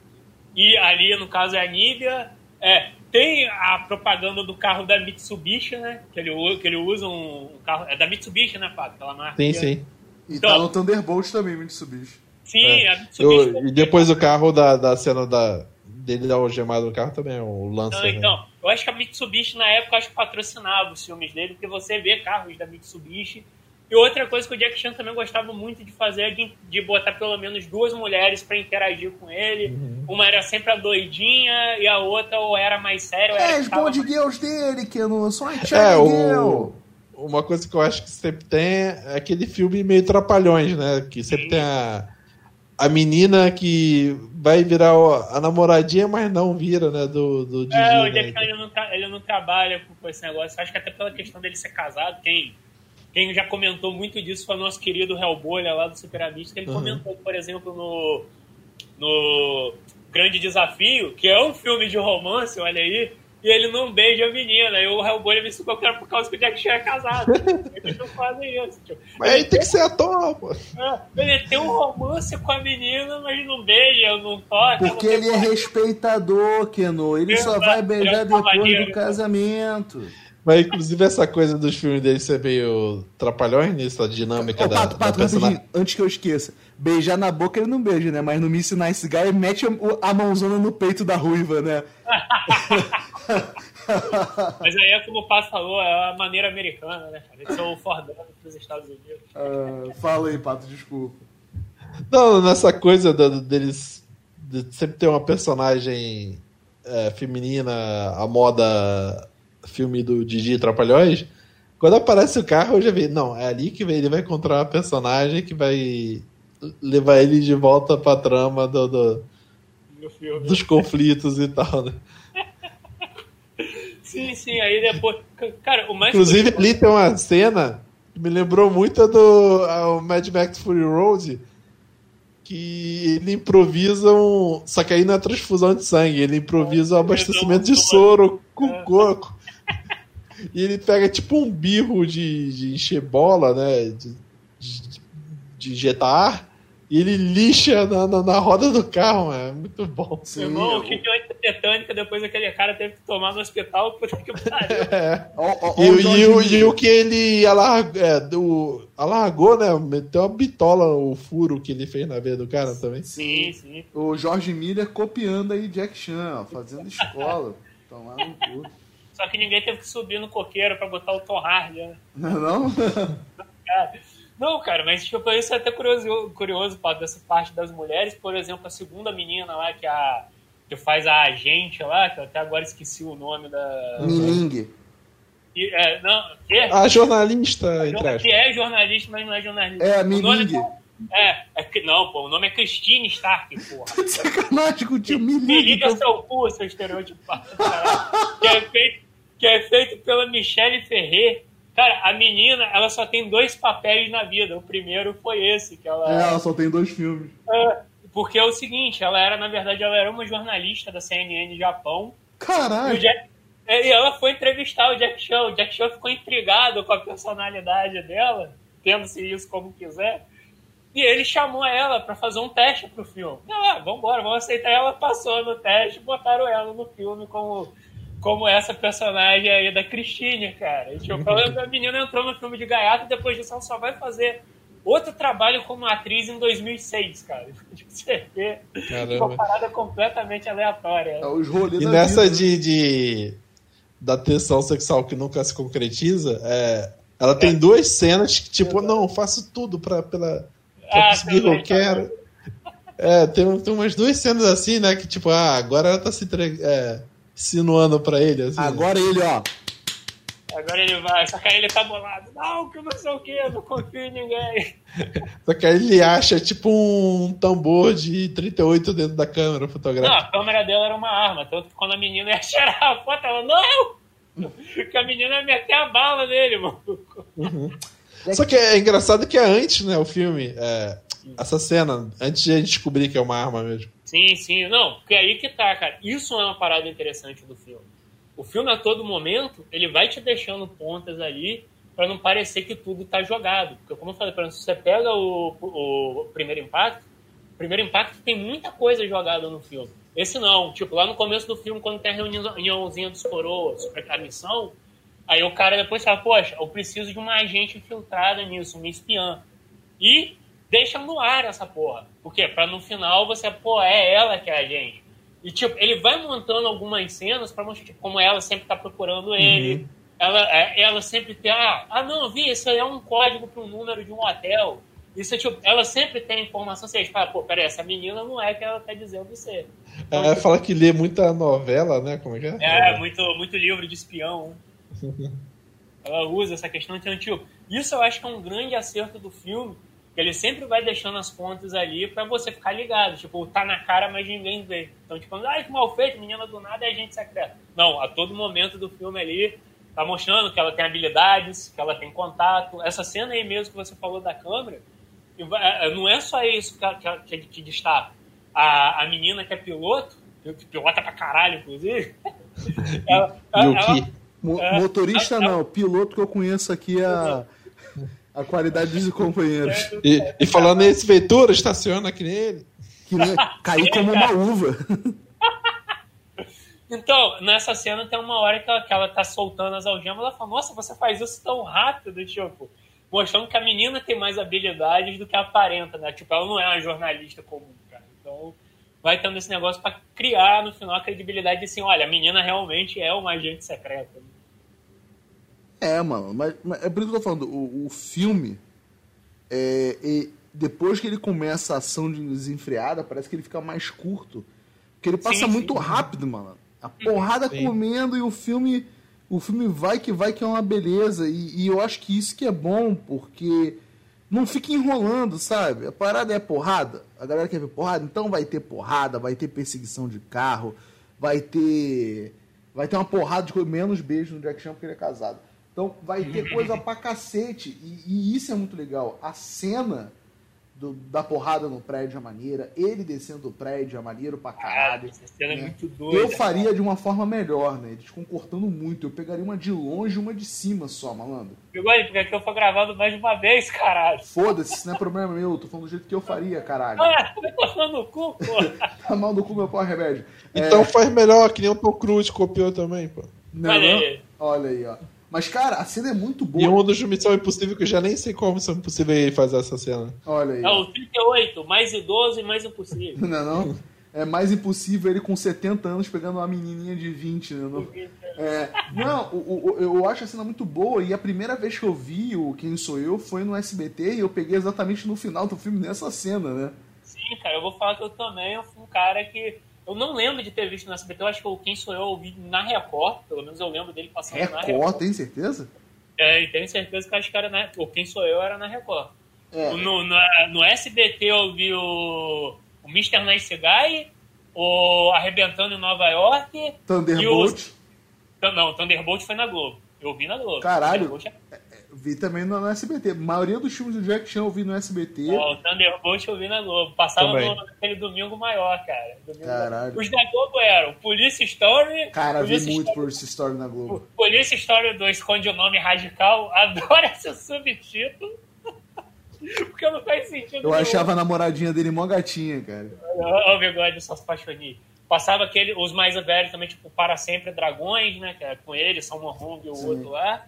e ali, no caso, é a Níbia. É, tem a propaganda do carro da Mitsubishi, né? Que ele, que ele usa um carro. É da Mitsubishi, né, Pato? Aquela marca. Sim, sim. E então, tá no Thunderbolt também, Mitsubishi. Sim, é. a Mitsubishi. Eu, e depois o carro da, da cena da, dele algemado no carro também, o Lancer. Não, né? então, né? eu acho que a Mitsubishi na época acho que patrocinava os filmes dele, porque você vê carros da Mitsubishi e outra coisa que o Jack Chan também gostava muito de fazer é de, de botar pelo menos duas mulheres para interagir com ele. Uhum. Uma era sempre a doidinha e a outra ou era mais séria. É, era os bond mais... girls dele, que não sou é, o... Uma coisa que eu acho que sempre tem é aquele filme meio trapalhões, né? Que sempre Sim. tem a, a menina que vai virar a namoradinha, mas não vira, né? Do, do É, o Jack né? ele, não ele não trabalha com esse negócio. Acho que até pela questão dele ser casado, quem quem já comentou muito disso foi o nosso querido Hellbolha lá do Super Amista, ele uhum. comentou, por exemplo, no, no Grande Desafio, que é um filme de romance, olha aí, e ele não beija a menina. E o Hellboy me subiu que era por causa que o Jack Chan é casado. Eles não fazem isso. Tipo. Mas aí tem que ser ator, pô. É, ele tem um romance com a menina, mas não beija, não toca. Porque ele é respeitador, Keno. Ele só vai beijar depois do casamento. Mas, inclusive, essa coisa dos filmes dele ser meio trapalhões nisso, a dinâmica Ô, da, pato, pato, da personagem. Antes que eu esqueça. Beijar na boca ele não beija, né? Mas no Miss Nice Guy mete a, a mãozona no peito da ruiva, né? Mas aí é como o Pato falou, é a maneira americana, né, cara? Eles são o Fordão dos Estados Unidos. Uh, fala aí, Pato, desculpa. Não, nessa coisa do- deles de sempre ter uma personagem é, feminina, a moda filme do Didi Trapalhões. Quando aparece o carro, eu já vi. Não, é ali que ele vai encontrar uma personagem que vai levar ele de volta pra trama do- do- dos conflitos e tal, né? Sim, sim, aí depois. Cara, o mais. Inclusive, ali tem uma cena que me lembrou muito do ao Mad Max Fury Road, que ele improvisa um. Só que aí não é transfusão de sangue, ele improvisa um abastecimento de soro com coco. E ele pega tipo um birro de, de encher bola, né? De, de, de injetar ar, e ele lixa na, na, na roda do carro, é muito bom. Sim, Irmão, o que que é tetânica depois aquele cara teve que tomar no hospital? Puta que pariu. É. E, o o- e o- e o que ele alargou, é, do, alargou, né? Meteu uma bitola o furo que ele fez na veia do cara também. Sim, sim. O Jorge Miller copiando aí Jack Chan, ó, fazendo escola. Tomar no cu. Só que ninguém teve que subir no coqueiro pra botar o Tom Hardy, né? Não é não? Cara, Não, cara, mas tipo, isso é até curioso, curioso Paulo, dessa parte das mulheres. Por exemplo, a segunda menina lá, que, é a, que faz a agente lá, que eu até agora esqueci o nome da. Miling. E, é, não, que? A jornalista, entre que aspas. é jornalista, mas não é jornalista. É, a Miling. É, é que- não, pô, o nome é Christine Stark, porra. Sacanagem com o tio Me liga seu cu, seu estereotipado. caralho. que, é feito, que é feito pela Michelle Ferrer. Cara, a menina, ela só tem dois papéis na vida. O primeiro foi esse, que ela... É, ela só tem dois filmes. É, porque é o seguinte, ela era, na verdade, ela era uma jornalista da CNN Japão. E, Caralho. Jack- é, e ela foi entrevistar o Jack Chan. O Jack Chan ficou intrigado com a personalidade dela, tendo-se isso como quiser. E ele chamou ela pra fazer um teste pro filme. Ah, vambora, vamos aceitar. Ela passou no teste e botaram ela no filme como, como essa personagem aí da Christine, cara. E, tipo, a menina entrou no filme de gaiato e depois disso ela só vai fazer outro trabalho como atriz em 2006, cara. Tipo, você vê uma parada completamente aleatória. É os rolês E nessa vida. de, de- da tensão sexual que nunca se concretiza, é, ela tem duas cenas que, tipo, não, eu faço tudo pra, pela, pra Ah, conseguir o que eu quero. É, tem, tem umas duas cenas assim, né? Que, tipo, ah, agora ela tá se entre- é, insinuando pra ele. Assim, né? Agora ele, ó. Agora ele vai, só que aí ele tá bolado. Não, que não sei o que, eu não confio em ninguém. Só que aí ele acha, tipo, um tambor de 38 dentro da câmera Não, fotográfica. a câmera dela era uma arma, tanto que quando a menina ia cheirar a foto, ela, não! Que a menina ia meter a bala nele, mano. Só que é engraçado que é antes, né, o filme. é, essa cena, antes de a gente descobrir que é uma arma mesmo. Sim, sim. Não, porque aí que tá, cara. Isso é uma parada interessante do filme. O filme, a todo momento, ele vai te deixando pontas ali pra não parecer que tudo tá jogado. Porque, como eu falei, se você pega o, o primeiro impacto, o primeiro impacto tem muita coisa jogada no filme. Esse não. Tipo, lá no começo do filme, quando tem a reuniãozinha dos coroas a missão, aí o cara depois fala, poxa, eu preciso de uma agente infiltrada nisso, uma espiã. E deixa no ar essa porra. Por quê? Pra no final você, pô, é ela que é a gente. E, tipo, ele vai montando algumas cenas pra mostrar tipo, como ela sempre tá procurando ele. Ela, é, ela sempre tem, ah, ah, não, vi, isso aí é um código para um número de um hotel. Isso é, tipo, ela sempre tem informação, você fala, pô, peraí, essa menina não é que ela tá dizendo ser. Então, Ela tipo, fala que lê muita novela, né? Como é que é? é, muito, muito livro de espião. Ela usa essa questão. Então, tipo, isso eu acho que é um grande acerto do filme. Ele sempre vai deixando as pontas ali pra você ficar ligado. Tipo, tá na cara, mas ninguém vê. Então, tipo, ai, que mal feito, menina do nada é agente secreta. Não, a todo momento do filme ali, tá mostrando que ela tem habilidades, que ela tem contato. Essa cena aí mesmo que você falou da câmera, e vai- não é só isso que, que, que, que destaca. A, a menina que é piloto, que pilota pra caralho, inclusive, ela. Mo- É. motorista não, piloto que eu conheço aqui é a, a qualidade dos companheiros. E, e falando nesse Ventura, estaciona que nem ele. Que nem cair como uma uva. Então, nessa cena tem uma hora que ela, que ela tá soltando as algemas, ela fala, nossa, você faz isso tão rápido, tipo, mostrando que a menina tem mais habilidades do que aparenta, né? Tipo, ela não é uma jornalista comum, cara. Então, vai tendo esse negócio pra criar, no final, a credibilidade de assim, olha, a menina realmente é uma agente secreta. É, mano, mas, mas é por isso que eu tô falando, o, o filme, é, e depois que ele começa a ação desenfreada, parece que ele fica mais curto. Porque ele passa sim, muito sim. rápido, mano. A porrada sim. comendo e o filme. O filme vai que vai que é uma beleza. E, e eu acho que isso que é bom, porque não fica enrolando, sabe? A parada é porrada. A galera quer ver porrada, então vai ter porrada, vai ter perseguição de carro, vai ter. Vai ter uma porrada de coisa, menos beijo no Jack Chan porque ele é casado. Então vai ter coisa pra cacete. E, e isso é muito legal. A cena do, da porrada no prédio é maneira, ele descendo do prédio é maneiro pra caralho. essa cena é né? é muito doida. Eu faria de uma forma melhor, né? Eles concordando muito. Eu pegaria uma de longe e uma de cima só, malandro. Igual porque aqui eu fui gravado mais de uma vez, caralho. Foda-se, isso não é problema meu. Tô falando do jeito que eu faria, caralho. Ah, tô falando no cu, pô. tá mal no cu, meu pau remédio. Então é... faz melhor, que nem o Tom Cruise copiou também, pô. Não, Olha não? aí. Olha aí, ó. Mas, cara, a cena é muito boa. E um dos Missão Impossível que eu já nem sei como Missão Impossível ele fazer essa cena. Olha aí. É o 38, mais idoso e mais impossível. não, é não? É mais impossível ele com 70 anos pegando uma menininha de 20, né? Não, é, não o, o, eu acho a cena muito boa e a primeira vez que eu vi o Quem Sou Eu foi no SBT e eu peguei exatamente no final do filme nessa cena, né? Sim, cara, eu vou falar que eu também eu fui um cara que eu não lembro de ter visto no SBT, eu acho que o Quem Sou Eu ouvi na Record, pelo menos eu lembro dele passando Record, na Record. tem certeza? É, e tenho certeza que acho que era na, o Quem Sou Eu era na Record. É. No, no, no, SBT eu vi o, o Mr. Nice Guy, o Arrebentando em Nova York. Thunderbolt. E o, não, Thunderbolt foi na Globo. Eu vi na Globo. Caralho. É... Vi também no, no, SBT. A maioria dos filmes do Jack Chan eu vi no SBT. Oh, o Thunderbolt eu vi na Globo. Passava no, naquele domingo maior, cara. Domingo Caralho. Os da Globo eram Police Story. Cara, Police vi muito Police Story na Globo. Police Story 2 esconde o nome radical. Adoro esse subtítulo. Porque não faz sentido. Eu nenhum. achava a namoradinha dele mó gatinha, cara. Ó, o bigode, só se apaixonei. Passava aquele, os mais velhos também, tipo, Para Sempre Dragões, né? Que é com ele, São Hong e o Sim. outro lá.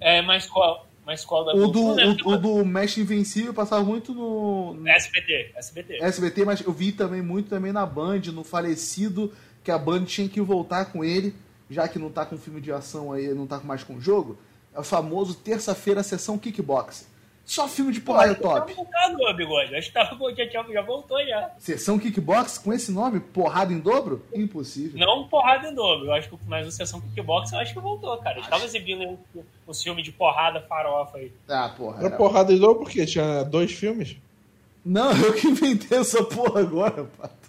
É, mas qual? Mas qual da o do, o, o, do Mestre Invencível passava muito no, no. SBT, SBT. SBT, mas eu vi também muito também na Band, no falecido, que a Band tinha que voltar com ele, já que não tá com filme de ação aí, não tá mais com jogo. É o famoso terça-feira sessão kickboxing. Só filme de porrada top. Tá bigode. Acho que tá, já, já voltou já. Sessão Kickbox com esse nome? Porrada em dobro? Impossível. Não porrada em dobro. Eu acho que mais o Sessão Kickbox eu acho que voltou, cara. Estava exibindo um, filme de porrada farofa aí. Ah, porra. Era, era porrada em dobro porque tinha dois filmes? Não, eu que inventei essa porra agora, pato.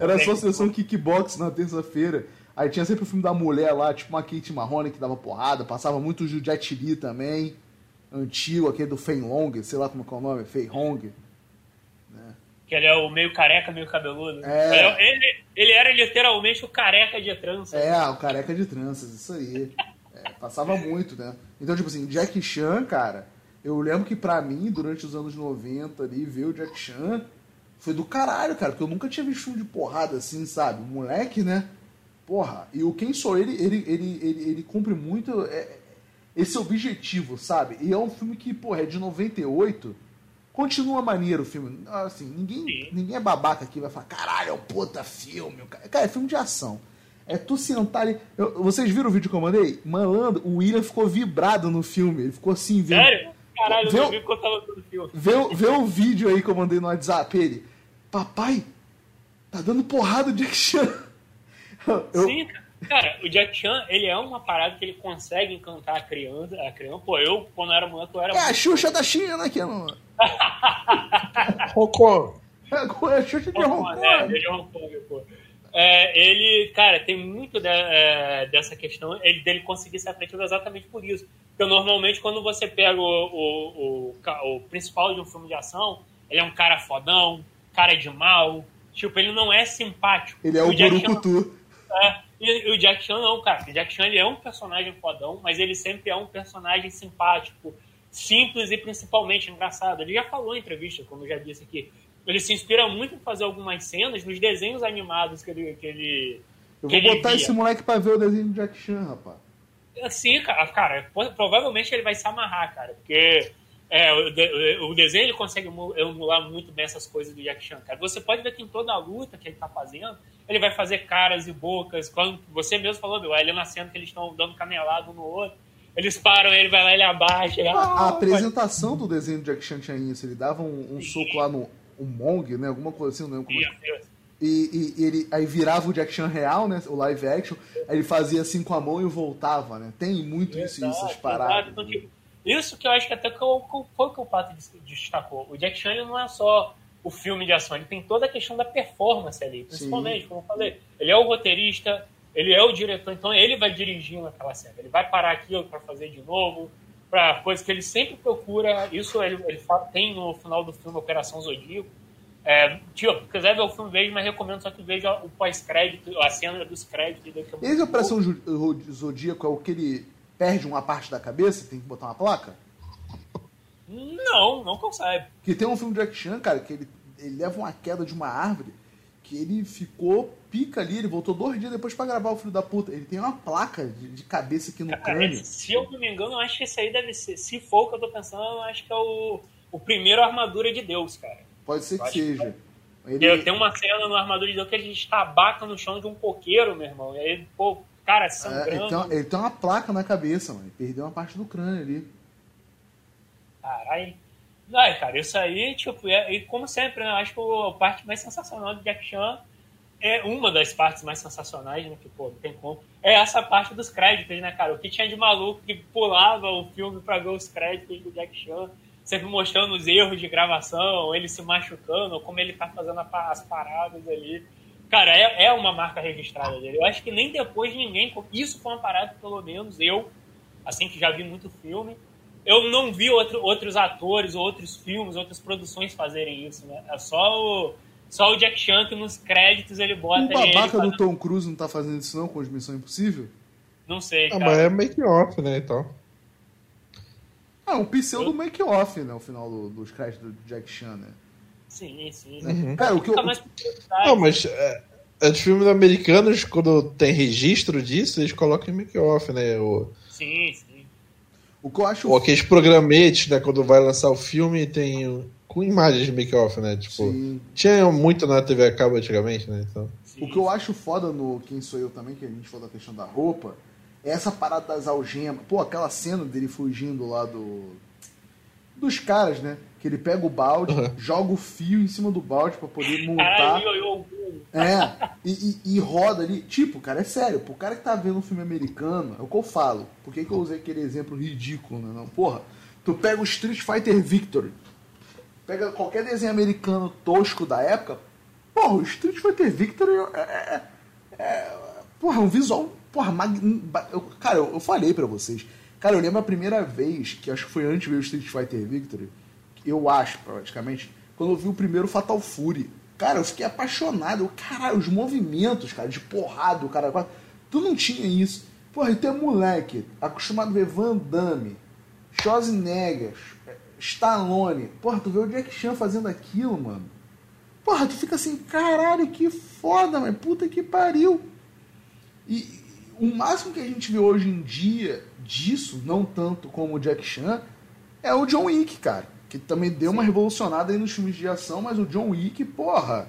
Era só sessão Kickbox na terça-feira. Aí tinha sempre o filme da mulher lá, tipo uma Kate Marrone que dava porrada. Passava muito o Jet Li também antigo, aquele do Fei Long, sei lá como é, o nome, Fei Hong. Né? Que ele é o meio careca, meio cabeludo. É. Ele, ele era literalmente o careca de tranças. É, o careca de tranças, isso aí. É, passava muito, né? Então, tipo assim, Jack Chan, cara, eu lembro que pra mim, durante os anos 90 ali, ver o Jack Chan foi do caralho, cara, porque eu nunca tinha visto filme de porrada assim, sabe? Moleque, né? Porra, e o Quem Sou Ele, ele, ele, ele, ele cumpre muito. É, esse objetivo, sabe? E é um filme que, porra, é de 98. Continua maneiro o filme. Assim, ninguém, ninguém é babaca aqui vai falar, caralho, é um puta filme. Cara, é filme de ação. É tu sentar ali. Eu, vocês viram o vídeo que eu mandei? Malandro, o William ficou vibrado no filme. Ele ficou assim, vendo. Sério? Caralho, vê, eu vi quando tava no filme. Vê, vê o vídeo aí que eu mandei no WhatsApp. Ele, papai, tá dando porrada de Jack Chan. Eu, Sim, cara. Cara, o Jack Chan, ele é uma parada que ele consegue encantar a criança. A criança. Pô, eu, quando era moleque, eu era. É a Xuxa da China. Hong Kong. É a Xuxa de Hong Kong. É, de Hong Kong, pô. É, ele, cara, tem muito de, é, dessa questão ele, dele conseguir ser atrativo exatamente por isso. Porque normalmente, quando você pega o, o, o, o principal de um filme de ação, ele é um cara fodão, cara de mal. Tipo, ele não é simpático. Ele é o, o Burucutu. É, e, o Jack Chan não, cara. O Jack Chan ele é um personagem fodão, mas ele sempre é um personagem simpático, simples e principalmente engraçado. Ele já falou em entrevista, como eu já disse aqui. Ele se inspira muito em fazer algumas cenas nos desenhos animados que ele. Que ele eu vou botar via. esse moleque pra ver o desenho do Jack Chan, rapaz. Sim, cara, cara, provavelmente ele vai se amarrar, cara, porque é, o, o, desenho ele consegue emular muito bem essas coisas do Jack Chan, cara. Você pode ver que em toda a luta que ele tá fazendo, ele vai fazer caras e bocas. Quando você mesmo falou, meu, ali na cena que eles estão dando canelado um no outro. Eles param, ele vai lá, ele abaixa. Ele, A, a apresentação do desenho do Jack Chan tinha isso. Ele dava um, um soco lá no um Mong, né? Alguma coisa assim, não lembro como é. Deus. E, e ele aí virava o Jack Chan real, né? O live action. Aí ele fazia assim com a mão e voltava, né? Tem muito isso, Exato, essas paradas. exato. Então, tipo, isso que eu acho que até que eu- foi o que o Pato des- destacou. O Jack Chan não é só o filme de ação, ele tem toda a questão da performance ali, principalmente, como eu falei. Ele é o roteirista, ele é o diretor, então ele vai dirigindo aquela cena. Ele vai parar aquilo para fazer de novo, para coisa que ele sempre procura. Isso ele, ele fa- tem no final do filme Operação Zodíaco. É, tio, se quiser ver o filme, veja, mas recomendo só que veja o pós-crédito, a cena dos créditos. Esse. Operação Zodíaco é o que ele perde uma parte da cabeça, tem que botar uma placa? Não, não consegue. Que tem um filme de Jack Chan, cara, que ele, ele leva uma queda de uma árvore que ele ficou pica ali, ele voltou dois dias depois pra gravar o filho da puta. Ele tem uma placa de, de cabeça aqui no Cara, crânio. esse- se eu não me engano, eu acho que esse aí deve ser. Se for o que eu tô pensando, eu acho que é o, o primeiro Armadura de Deus, cara. Pode ser que acho que seja. Eu Ele, tenho uma cena no Armadura de Deus que ele estabaca no chão de um coqueiro, meu irmão. E aí, pô, cara, é, ele, sangrando. tem uma, ele tem uma placa na cabeça, mano. Ele perdeu uma parte do crânio ali. Caralho. Ai, cara, isso aí, tipo, é, e como sempre, né, acho que a parte mais sensacional do Jack Chan é uma das partes mais sensacionais, né? Que, pô, não tem como. É essa parte dos créditos, né, cara? O que tinha de maluco que pulava o filme pra ver os créditos do Jack Chan, sempre mostrando os erros de gravação, ele se machucando, como ele tá fazendo as paradas ali. Cara, é, é uma marca registrada dele. Eu acho que nem depois ninguém. Isso foi uma parada pelo menos, eu, assim que já vi muito filme, eu não vi outro, outros atores, outros filmes, outras produções fazerem isso, né? É só o, só o Jack Chan que nos créditos ele bota O ele babaca fazendo- do Tom Cruise não tá fazendo isso não com as Missão Impossível? Não sei, Ah, cara. mas é make-off, né, então. Ah, um pseudo make-off, né? O final do- dos créditos do Jack Chan, né? Sim, sim. Uhum. Cara, o que eu. Não, mas é, é, os filmes americanos, quando tem registro disso, eles colocam em make-off, né? O, Sim, sim. o que eu acho ou aqueles programetes, né? Quando vai lançar o filme, tem com imagens de make-off, né? Tipo, Sim. tinha muito na TV a cabo antigamente, né? Então, sim. O que eu acho foda no Quem Sou Eu também, que a gente falou da questão da roupa, é essa parada das algemas. Pô, aquela cena dele fugindo lá do. dos caras, né? Que ele pega o balde, Uhum. joga o fio em cima do balde pra poder montar. Caralho, eu, eu, É, e, e- e roda ali. Tipo, cara, é sério, pro cara que tá vendo um filme americano, é o que eu falo. Por que, que eu usei aquele exemplo ridículo, né? Não, porra, tu pega o Street Fighter Victory, pega qualquer desenho americano tosco da época, porra, o Street Fighter Victory é. é- é- porra, um visual. Porra, magn... eu- cara, eu, eu falei pra vocês. Cara, eu lembro a primeira vez, que acho que foi antes de ver o Street Fighter Victory, eu acho, praticamente, quando eu vi o primeiro Fatal Fury. Cara, eu fiquei apaixonado. Caralho, os movimentos, cara, de porrada, o cara. Tu não tinha isso. Porra, e é moleque, acostumado a ver Van Damme, Schwarzenegger, Stallone. Porra, tu vê o Jack Chan fazendo aquilo, mano. Porra, tu fica assim, caralho, que foda, mas puta que pariu. E o máximo que a gente vê hoje em dia disso, não tanto como o Jack Chan, é o John Wick, cara. Que também deu uma revolucionada aí nos filmes de ação, mas o John Wick, porra,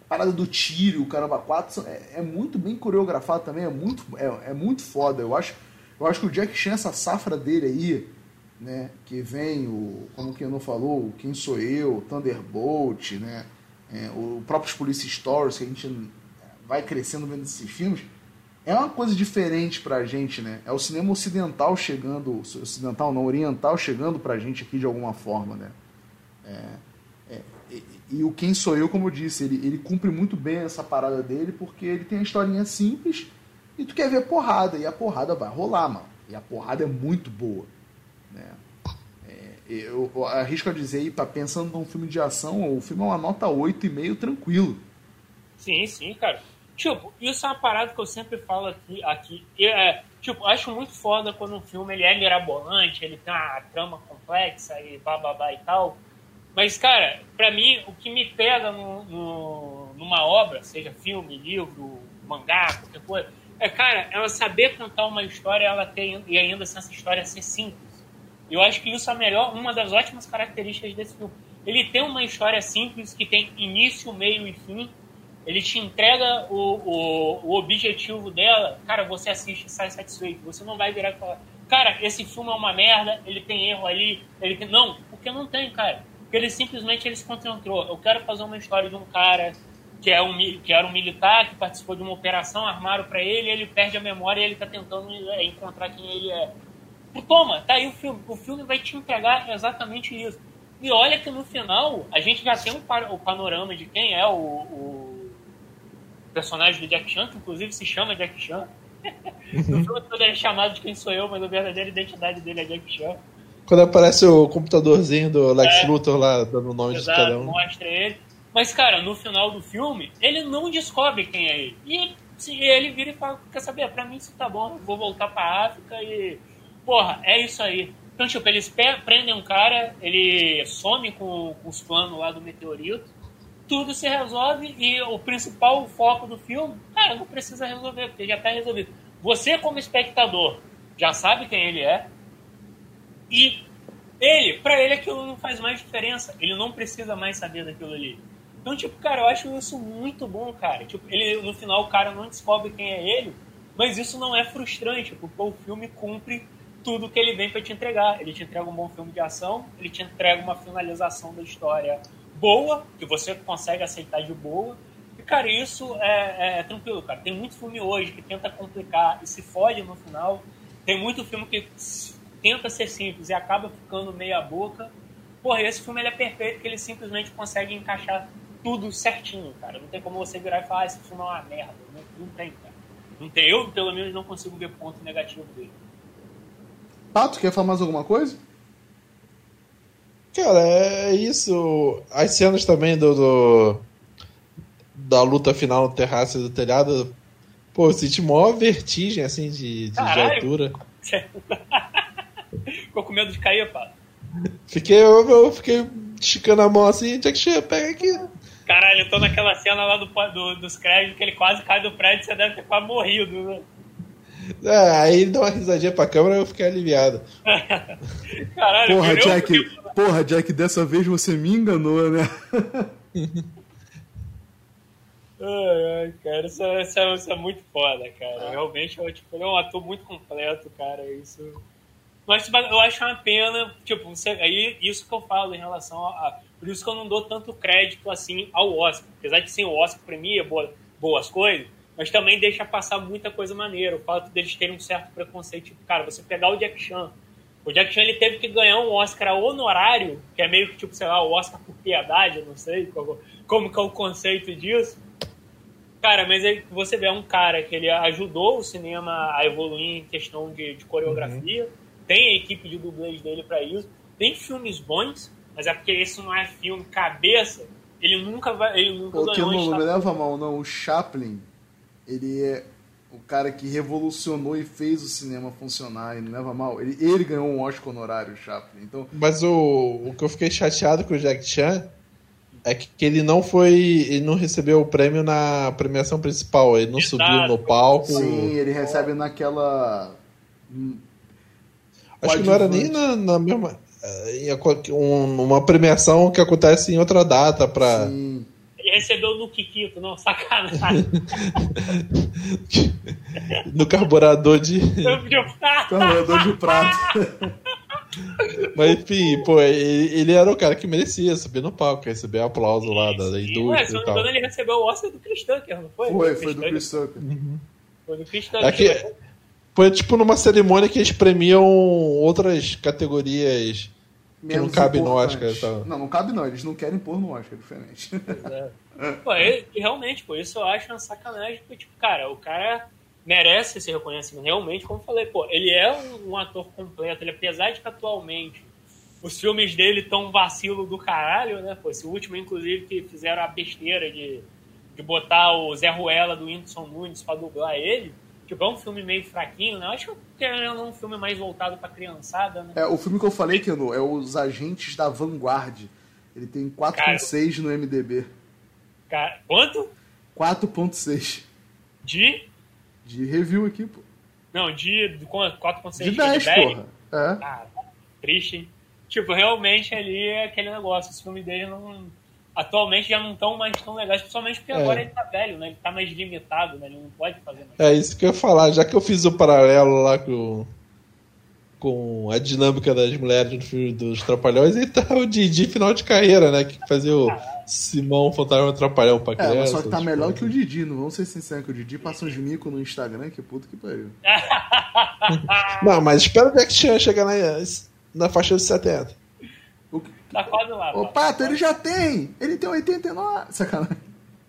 a parada do tiro, o caramba 4, é, é muito bem coreografado também, é muito, é, é muito foda. Eu acho, eu acho que o Jack Chan, essa safra dele aí, né, que vem o, como o Keanu falou, o Quem Sou Eu, Thunderbolt, né, é, o próprio Police Stories, que a gente vai crescendo vendo esses filmes, é uma coisa diferente pra gente, né? É o cinema ocidental chegando, ocidental não, oriental chegando pra gente aqui de alguma forma, né? É, é, e, e o Quem Sou Eu, como eu disse, ele, ele cumpre muito bem essa parada dele porque ele tem a historinha simples e tu quer ver porrada, e a porrada vai rolar, mano. E a porrada é muito boa, né? É, eu, eu arrisco a dizer, tá pensando num filme de ação, o filme é uma nota 8,5 tranquilo. Sim, sim, cara. Tipo, isso é uma parada que eu sempre falo aqui. aqui. É, tipo, acho muito foda quando um filme ele é mirabolante, ele tem uma trama complexa e bababá e tal. Mas, cara, pra mim, o que me pega no, no- numa obra, seja filme, livro, mangá, qualquer coisa, é, cara, ela saber contar uma história ela tem, e ainda assim essa história ser simples. Eu acho que isso é melhor, uma das ótimas características desse filme. Ele tem uma história simples que tem início, meio e fim. Ele te entrega o, o, o objetivo dela. Cara, você assiste e sai satisfeito. Você não vai virar e falar, cara, esse filme é uma merda, ele tem erro ali, ele tem... Não, porque não tem, cara. Porque ele simplesmente ele se concentrou. Eu quero fazer uma história de um cara que, é um, que era um militar, que participou de uma operação, armaram para ele, ele perde a memória e ele tá tentando é, encontrar quem ele é. E toma, tá aí o filme. O filme vai te entregar exatamente isso. E olha que no final, a gente já tem o panorama de quem é o, o personagem do Jack Chan, que inclusive se chama Jack Chan. no filme todo ele é chamado de quem sou eu, mas a verdadeira identidade dele é Jack Chan. Quando aparece o computadorzinho do Lex é, Luthor lá, dando o nome exato, de cada um. mostra ele. Mas, cara, no final do filme, ele não descobre quem é ele. E ele vira e fala, quer saber, pra mim isso tá bom, vou voltar pra África e... Porra, é isso aí. Então, tipo, eles prendem um cara, ele some com, com os planos lá do meteorito, tudo se resolve e o principal foco do filme, cara, não precisa resolver, porque já tá resolvido. Você, como espectador, já sabe quem ele é, e ele, para ele aquilo não faz mais diferença. Ele não precisa mais saber daquilo ali. Então, tipo, cara, eu acho isso muito bom, cara. Tipo, ele, no final o cara não descobre quem é ele, mas isso não é frustrante, porque o filme cumpre tudo que ele vem para te entregar. Ele te entrega um bom filme de ação, ele te entrega uma finalização da história boa, que você consegue aceitar de boa. E, cara, isso é, é, é tranquilo, cara. Tem muito filme hoje que tenta complicar e se fode no final. Tem muito filme que tenta ser simples e acaba ficando meia boca. Porra, esse filme ele é perfeito porque ele simplesmente consegue encaixar tudo certinho, cara. Não tem como você virar e falar, ah, esse filme é uma merda. Não, não tem, cara. Não tem. Eu, pelo menos, não consigo ver ponto negativo dele. Pato, quer falar mais alguma coisa? Cara, é isso. As cenas também do, do da luta final no terraço do telhado, pô, eu senti maior vertigem, assim, de, de, de altura. Ficou com medo de cair, pá? Fiquei, eu, eu, fiquei esticando a mão assim, Jack Chan, pega aqui. Caralho, eu tô naquela cena lá do, do, dos créditos que ele quase cai do prédio você deve ter quase morrido, né? É, aí ele dá uma risadinha pra câmera e eu fiquei aliviado. Caralho, porra, Jack, porra, Jack, dessa vez você me enganou, né? ai, ai, cara, isso, isso, é, isso, é, muito foda, cara. Realmente, eu, tipo, ele é um ator muito completo, cara. Isso mas eu acho uma pena, tipo, você, aí isso que eu falo em relação a, Por isso que eu não dou tanto crédito assim ao Oscar. Apesar de sim, o Oscar premia boa, boas coisas, mas também deixa passar muita coisa maneira. O fato deles terem um certo preconceito, tipo, cara, você pegar o Jack Chan. O Jack Chan ele teve que ganhar um Oscar honorário, que é meio que tipo, sei lá, o Oscar por piedade, eu não sei como, como que é o conceito disso. Cara, mas aí você vê um cara que ele ajudou o cinema a evoluir em questão de, de coreografia. Uhum tem a equipe de dublês dele para isso. Tem filmes bons, mas é porque esse não é filme cabeça. Ele nunca vai. Ele nunca Porque não leva a mal, não. O Chaplin, ele é o cara que revolucionou e fez o cinema funcionar, e não leva mal. Ele, ele ganhou um Oscar honorário, Chaplin. Então... Mas o, o que eu fiquei chateado com o Jack Chan é que, que ele não foi. Ele não recebeu o prêmio na premiação principal. Ele não Exato. subiu no palco. Sim, ele recebe naquela Acho que não era nem na, na mesma. Eh, uma premiação que acontece em outra data para. Ele recebeu no Kikito, não, sacanagem. no carburador de. carburador de prato. Mas enfim, pô, ele, ele, era o cara que merecia subir no palco, receber aplauso lá da, da indústria. Ué, se não me engano, ele recebeu o Oscar do Chris Tucker, não foi? Foi, foi do Chris Tucker. Uhum. Foi do Chris Tucker. É que, foi tipo numa cerimônia que eles premiam outras categorias que não cabe no Oscar. Tá? Não, não cabe não, eles não querem pôr no Oscar, diferente. É. pô, ele, realmente, por isso eu acho uma sacanagem, porque, tipo, cara, o cara merece esse reconhecimento. Realmente, como eu falei, pô, ele é um, um ator completo, ele apesar de que atualmente os filmes dele estão vacilo do caralho, né? Pô, esse último, inclusive, que fizeram a besteira de, de botar o Zé Ruela do Whindersson Nunes pra dublar ele. Tipo, é um filme meio fraquinho, né? Eu acho que é um filme mais voltado pra criançada, né? É, o filme que eu falei, Keno, é Os Agentes da Vanguard. Ele tem 4.6 no MDB. Cara, quanto? 4.6. De? De review aqui, pô. Não, de 4.6 de 10, de 10 porra. É. Ah, triste, hein? Tipo, realmente ali é aquele negócio. Esse filme dele não atualmente já não estão mais tão legais, principalmente porque é. agora ele tá velho, né? Ele tá mais limitado, né? Ele não pode fazer mais. É isso que eu ia falar, já que eu fiz o paralelo lá com, com a dinâmica das mulheres no filme dos Trapalhões, e tá o Didi final de carreira, né? Que fazia o Simão Fantasma Trapalhão pra criança. É, mas só que tá tipo, melhor que o Didi, não vamos ser sinceros, que o Didi passa uns mico no Instagram, que puto que pariu. Não, mas espera o Jack Chan chegar na, na faixa dos 70. Tá quase lá. Ô, Pato, ele já tem! Ele tem 89! Sacanagem.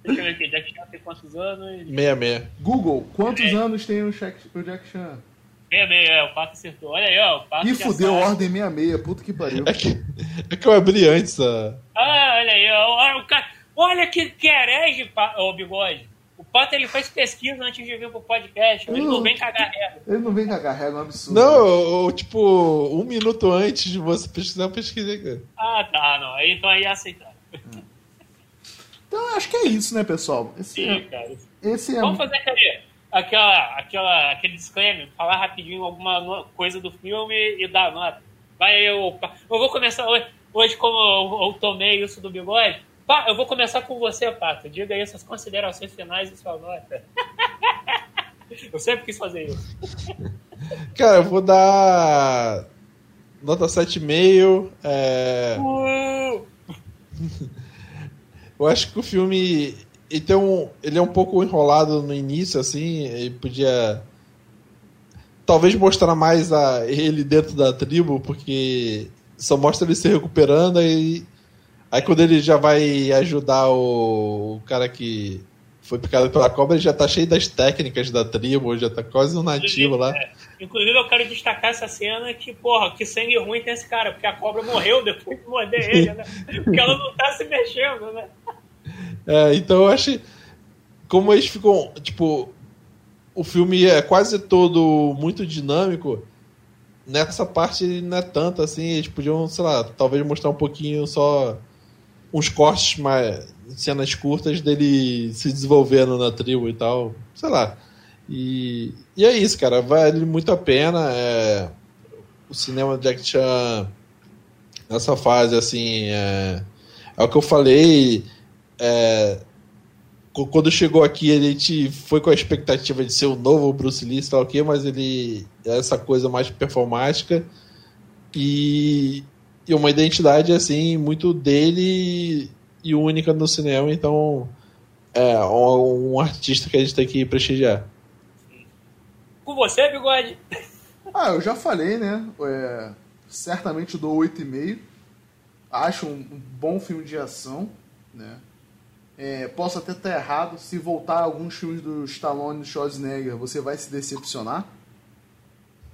Deixa eu ver aqui, Jack Chan tem quantos anos? 66. Google, quantos anos tem o Jack, o Jack Chan? Meia, meia, é, o Pato acertou. Olha aí, ó, o Pato Ih, fudeu, sabe. ordem 66, puta que pariu. É que, é que eu abri antes a. Ah, olha aí, ó, olha, o cara, olha que, herege, Pa- ô Bigode. Pato, ele faz pesquisa antes de vir pro podcast, ele não Uh. vem cagar regra. Ele não vem cagar regra, é um absurdo. Não, tipo, um minuto antes de você pesquisar, eu pesquisei, cara. Ah, tá, não, aí, então aí é aceitável. Então acho que é isso, né, pessoal? Esse, Sim, é- cara. esse é. Vamos fazer aquele, aquela, aquela, aquele disclaimer, falar rapidinho alguma coisa do filme e dar nota. Vai aí, eu, eu vou começar hoje, hoje como eu, eu tomei isso do bigode. Pá, eu vou começar com você, Pato. Diga aí suas considerações finais e sua nota. eu sempre quis fazer isso. Cara, eu vou dar. Nota 7,5. É... Uh, Eu acho que o filme. Um, ele é um pouco enrolado no início, assim. Ele podia. Talvez mostrar mais a ele dentro da tribo, porque só mostra ele se recuperando aí. Aí quando ele já vai ajudar o, o cara que foi picado pela cobra, ele já tá cheio das técnicas da tribo, já tá quase um nativo lá. É. Inclusive, eu quero destacar essa cena que, porra, que sangue ruim tem esse cara, porque a cobra morreu depois de morder ele, né? Porque ela não tá se mexendo, né? É, então eu acho. Como eles ficam. Tipo, o filme é quase todo muito dinâmico. Nessa parte ele não é tanto assim. Eles podiam, sei lá, talvez mostrar um pouquinho só. Uns cortes mais. cenas curtas dele se desenvolvendo na tribo e tal. Sei lá. E, e é isso, cara. Vale muito a pena. É, o cinema de Jack Chan nessa fase, assim. É, é o que eu falei. É, qu- quando chegou aqui, a gente foi com a expectativa de ser o novo Bruce Lee, lá o quê, mas ele é essa coisa mais performática e, e uma identidade assim muito dele e única no cinema, então é um, um artista que a gente tem que prestigiar. Com você, bigode? Ah, eu já falei, né? É, certamente dou 8,5. Acho um, um bom filme de ação, né? É, posso até estar errado. Se voltar a alguns filmes do Stallone e do Schwarzenegger, você vai se decepcionar.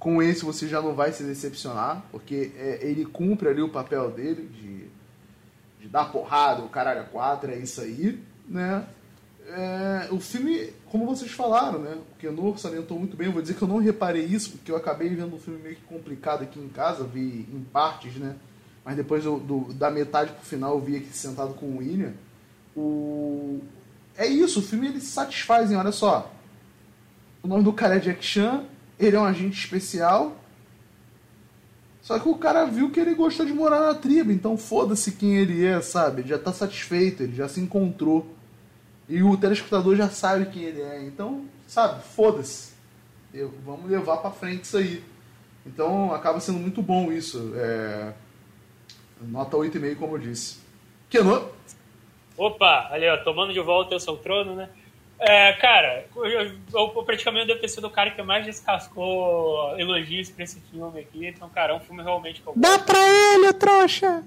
Com esse você já não vai se decepcionar, porque é, ele cumpre ali o papel dele de, de dar porrada, o caralho a quatro, é isso aí, né? É, o filme, como vocês falaram, né? O Kenor salientou muito bem. Eu vou dizer que eu não reparei isso, porque eu acabei vendo um filme meio complicado aqui em casa, vi em partes, né? Mas depois do, da metade pro final eu vi aqui sentado com o William. O... É isso, o filme ele satisfaz em, olha só. O nome do cara é Jack Chan, ele é um agente especial. Só que o cara viu que ele gostou de morar na tribo, então foda-se quem ele é, sabe? Ele já tá satisfeito, ele já se encontrou. E o telespectador já sabe quem ele é. Então, sabe, foda-se. Vamos levar pra frente isso aí. Então acaba sendo muito bom isso. É... Nota 8,5, como eu disse. Kenô? Opa, ali, ó, tomando de volta o seu trono, né? É, cara, eu, eu- eu praticamente devo ter sido o cara que mais descascou elogios pra esse filme aqui. Então, cara, é um filme realmente que eu Dá pra ele, trouxa!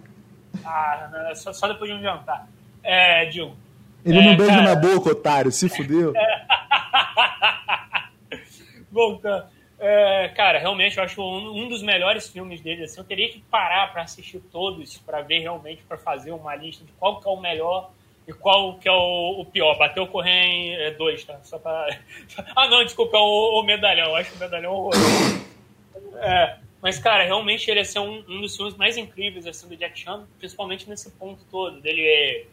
Ah, não, só, só depois de um jantar. É, digo. Ele É, não beija cara. na boca, otário, se fudeu. Voltando. É, cara, realmente eu acho um, um dos melhores filmes dele. Assim, eu teria que parar pra assistir todos pra ver realmente, pra fazer uma lista de qual que é o melhor e qual que é o, o pior. Bateu o Correia é dois, tá? Só pra... Ah, não, desculpa, é o, o Medalhão. Eu acho o Medalhão horroroso. É, mas, cara, realmente ele é assim, um, um dos filmes mais incríveis assim, do Jack Chan, principalmente nesse ponto todo. Dele,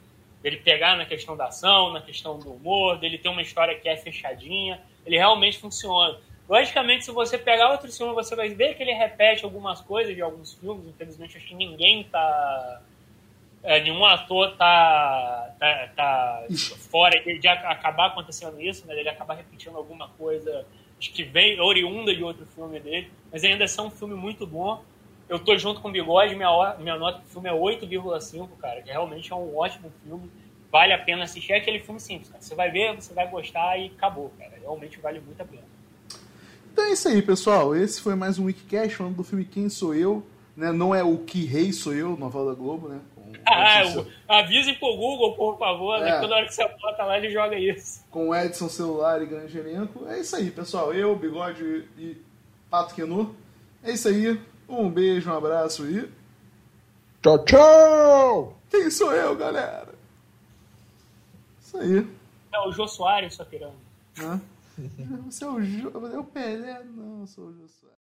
dele pegar na questão da ação, na questão do humor, dele ter uma história que é fechadinha. Ele realmente funciona. Logicamente, se você pegar outro filme, você vai ver que ele repete algumas coisas de alguns filmes. Infelizmente, acho que ninguém tá. É, nenhum ator tá, tá, tá fora de, de acabar acontecendo isso, né? Ele acabar repetindo alguma coisa que vem oriunda de outro filme dele, mas ainda assim é um filme muito bom. Eu tô junto com o Bigode, minha, minha nota do filme é 8,5, cara, que realmente é um ótimo filme. Vale a pena assistir. É aquele filme simples, cara. Você vai ver, você vai gostar e acabou, cara. Realmente vale muito a pena. Então é isso aí, pessoal. Esse foi mais um Wikicast falando do filme Quem Sou Eu. Né? Não é o Que Rei Sou Eu, novela da Globo, né? Ah, Edson... avise pro Google, por favor, né? é. né? Toda hora que você bota lá, ele joga isso. Com Edson Celular e Grangerenco. É isso aí, pessoal. Eu, Bigode e Pato Quenu. É isso aí. Um beijo, um abraço e. Tchau, tchau! Quem sou eu, galera? Isso aí. É o Jô Soares, só pirando. Hã? Você é o, Jô, é o Pelé? Não, eu sou o Jô Soares.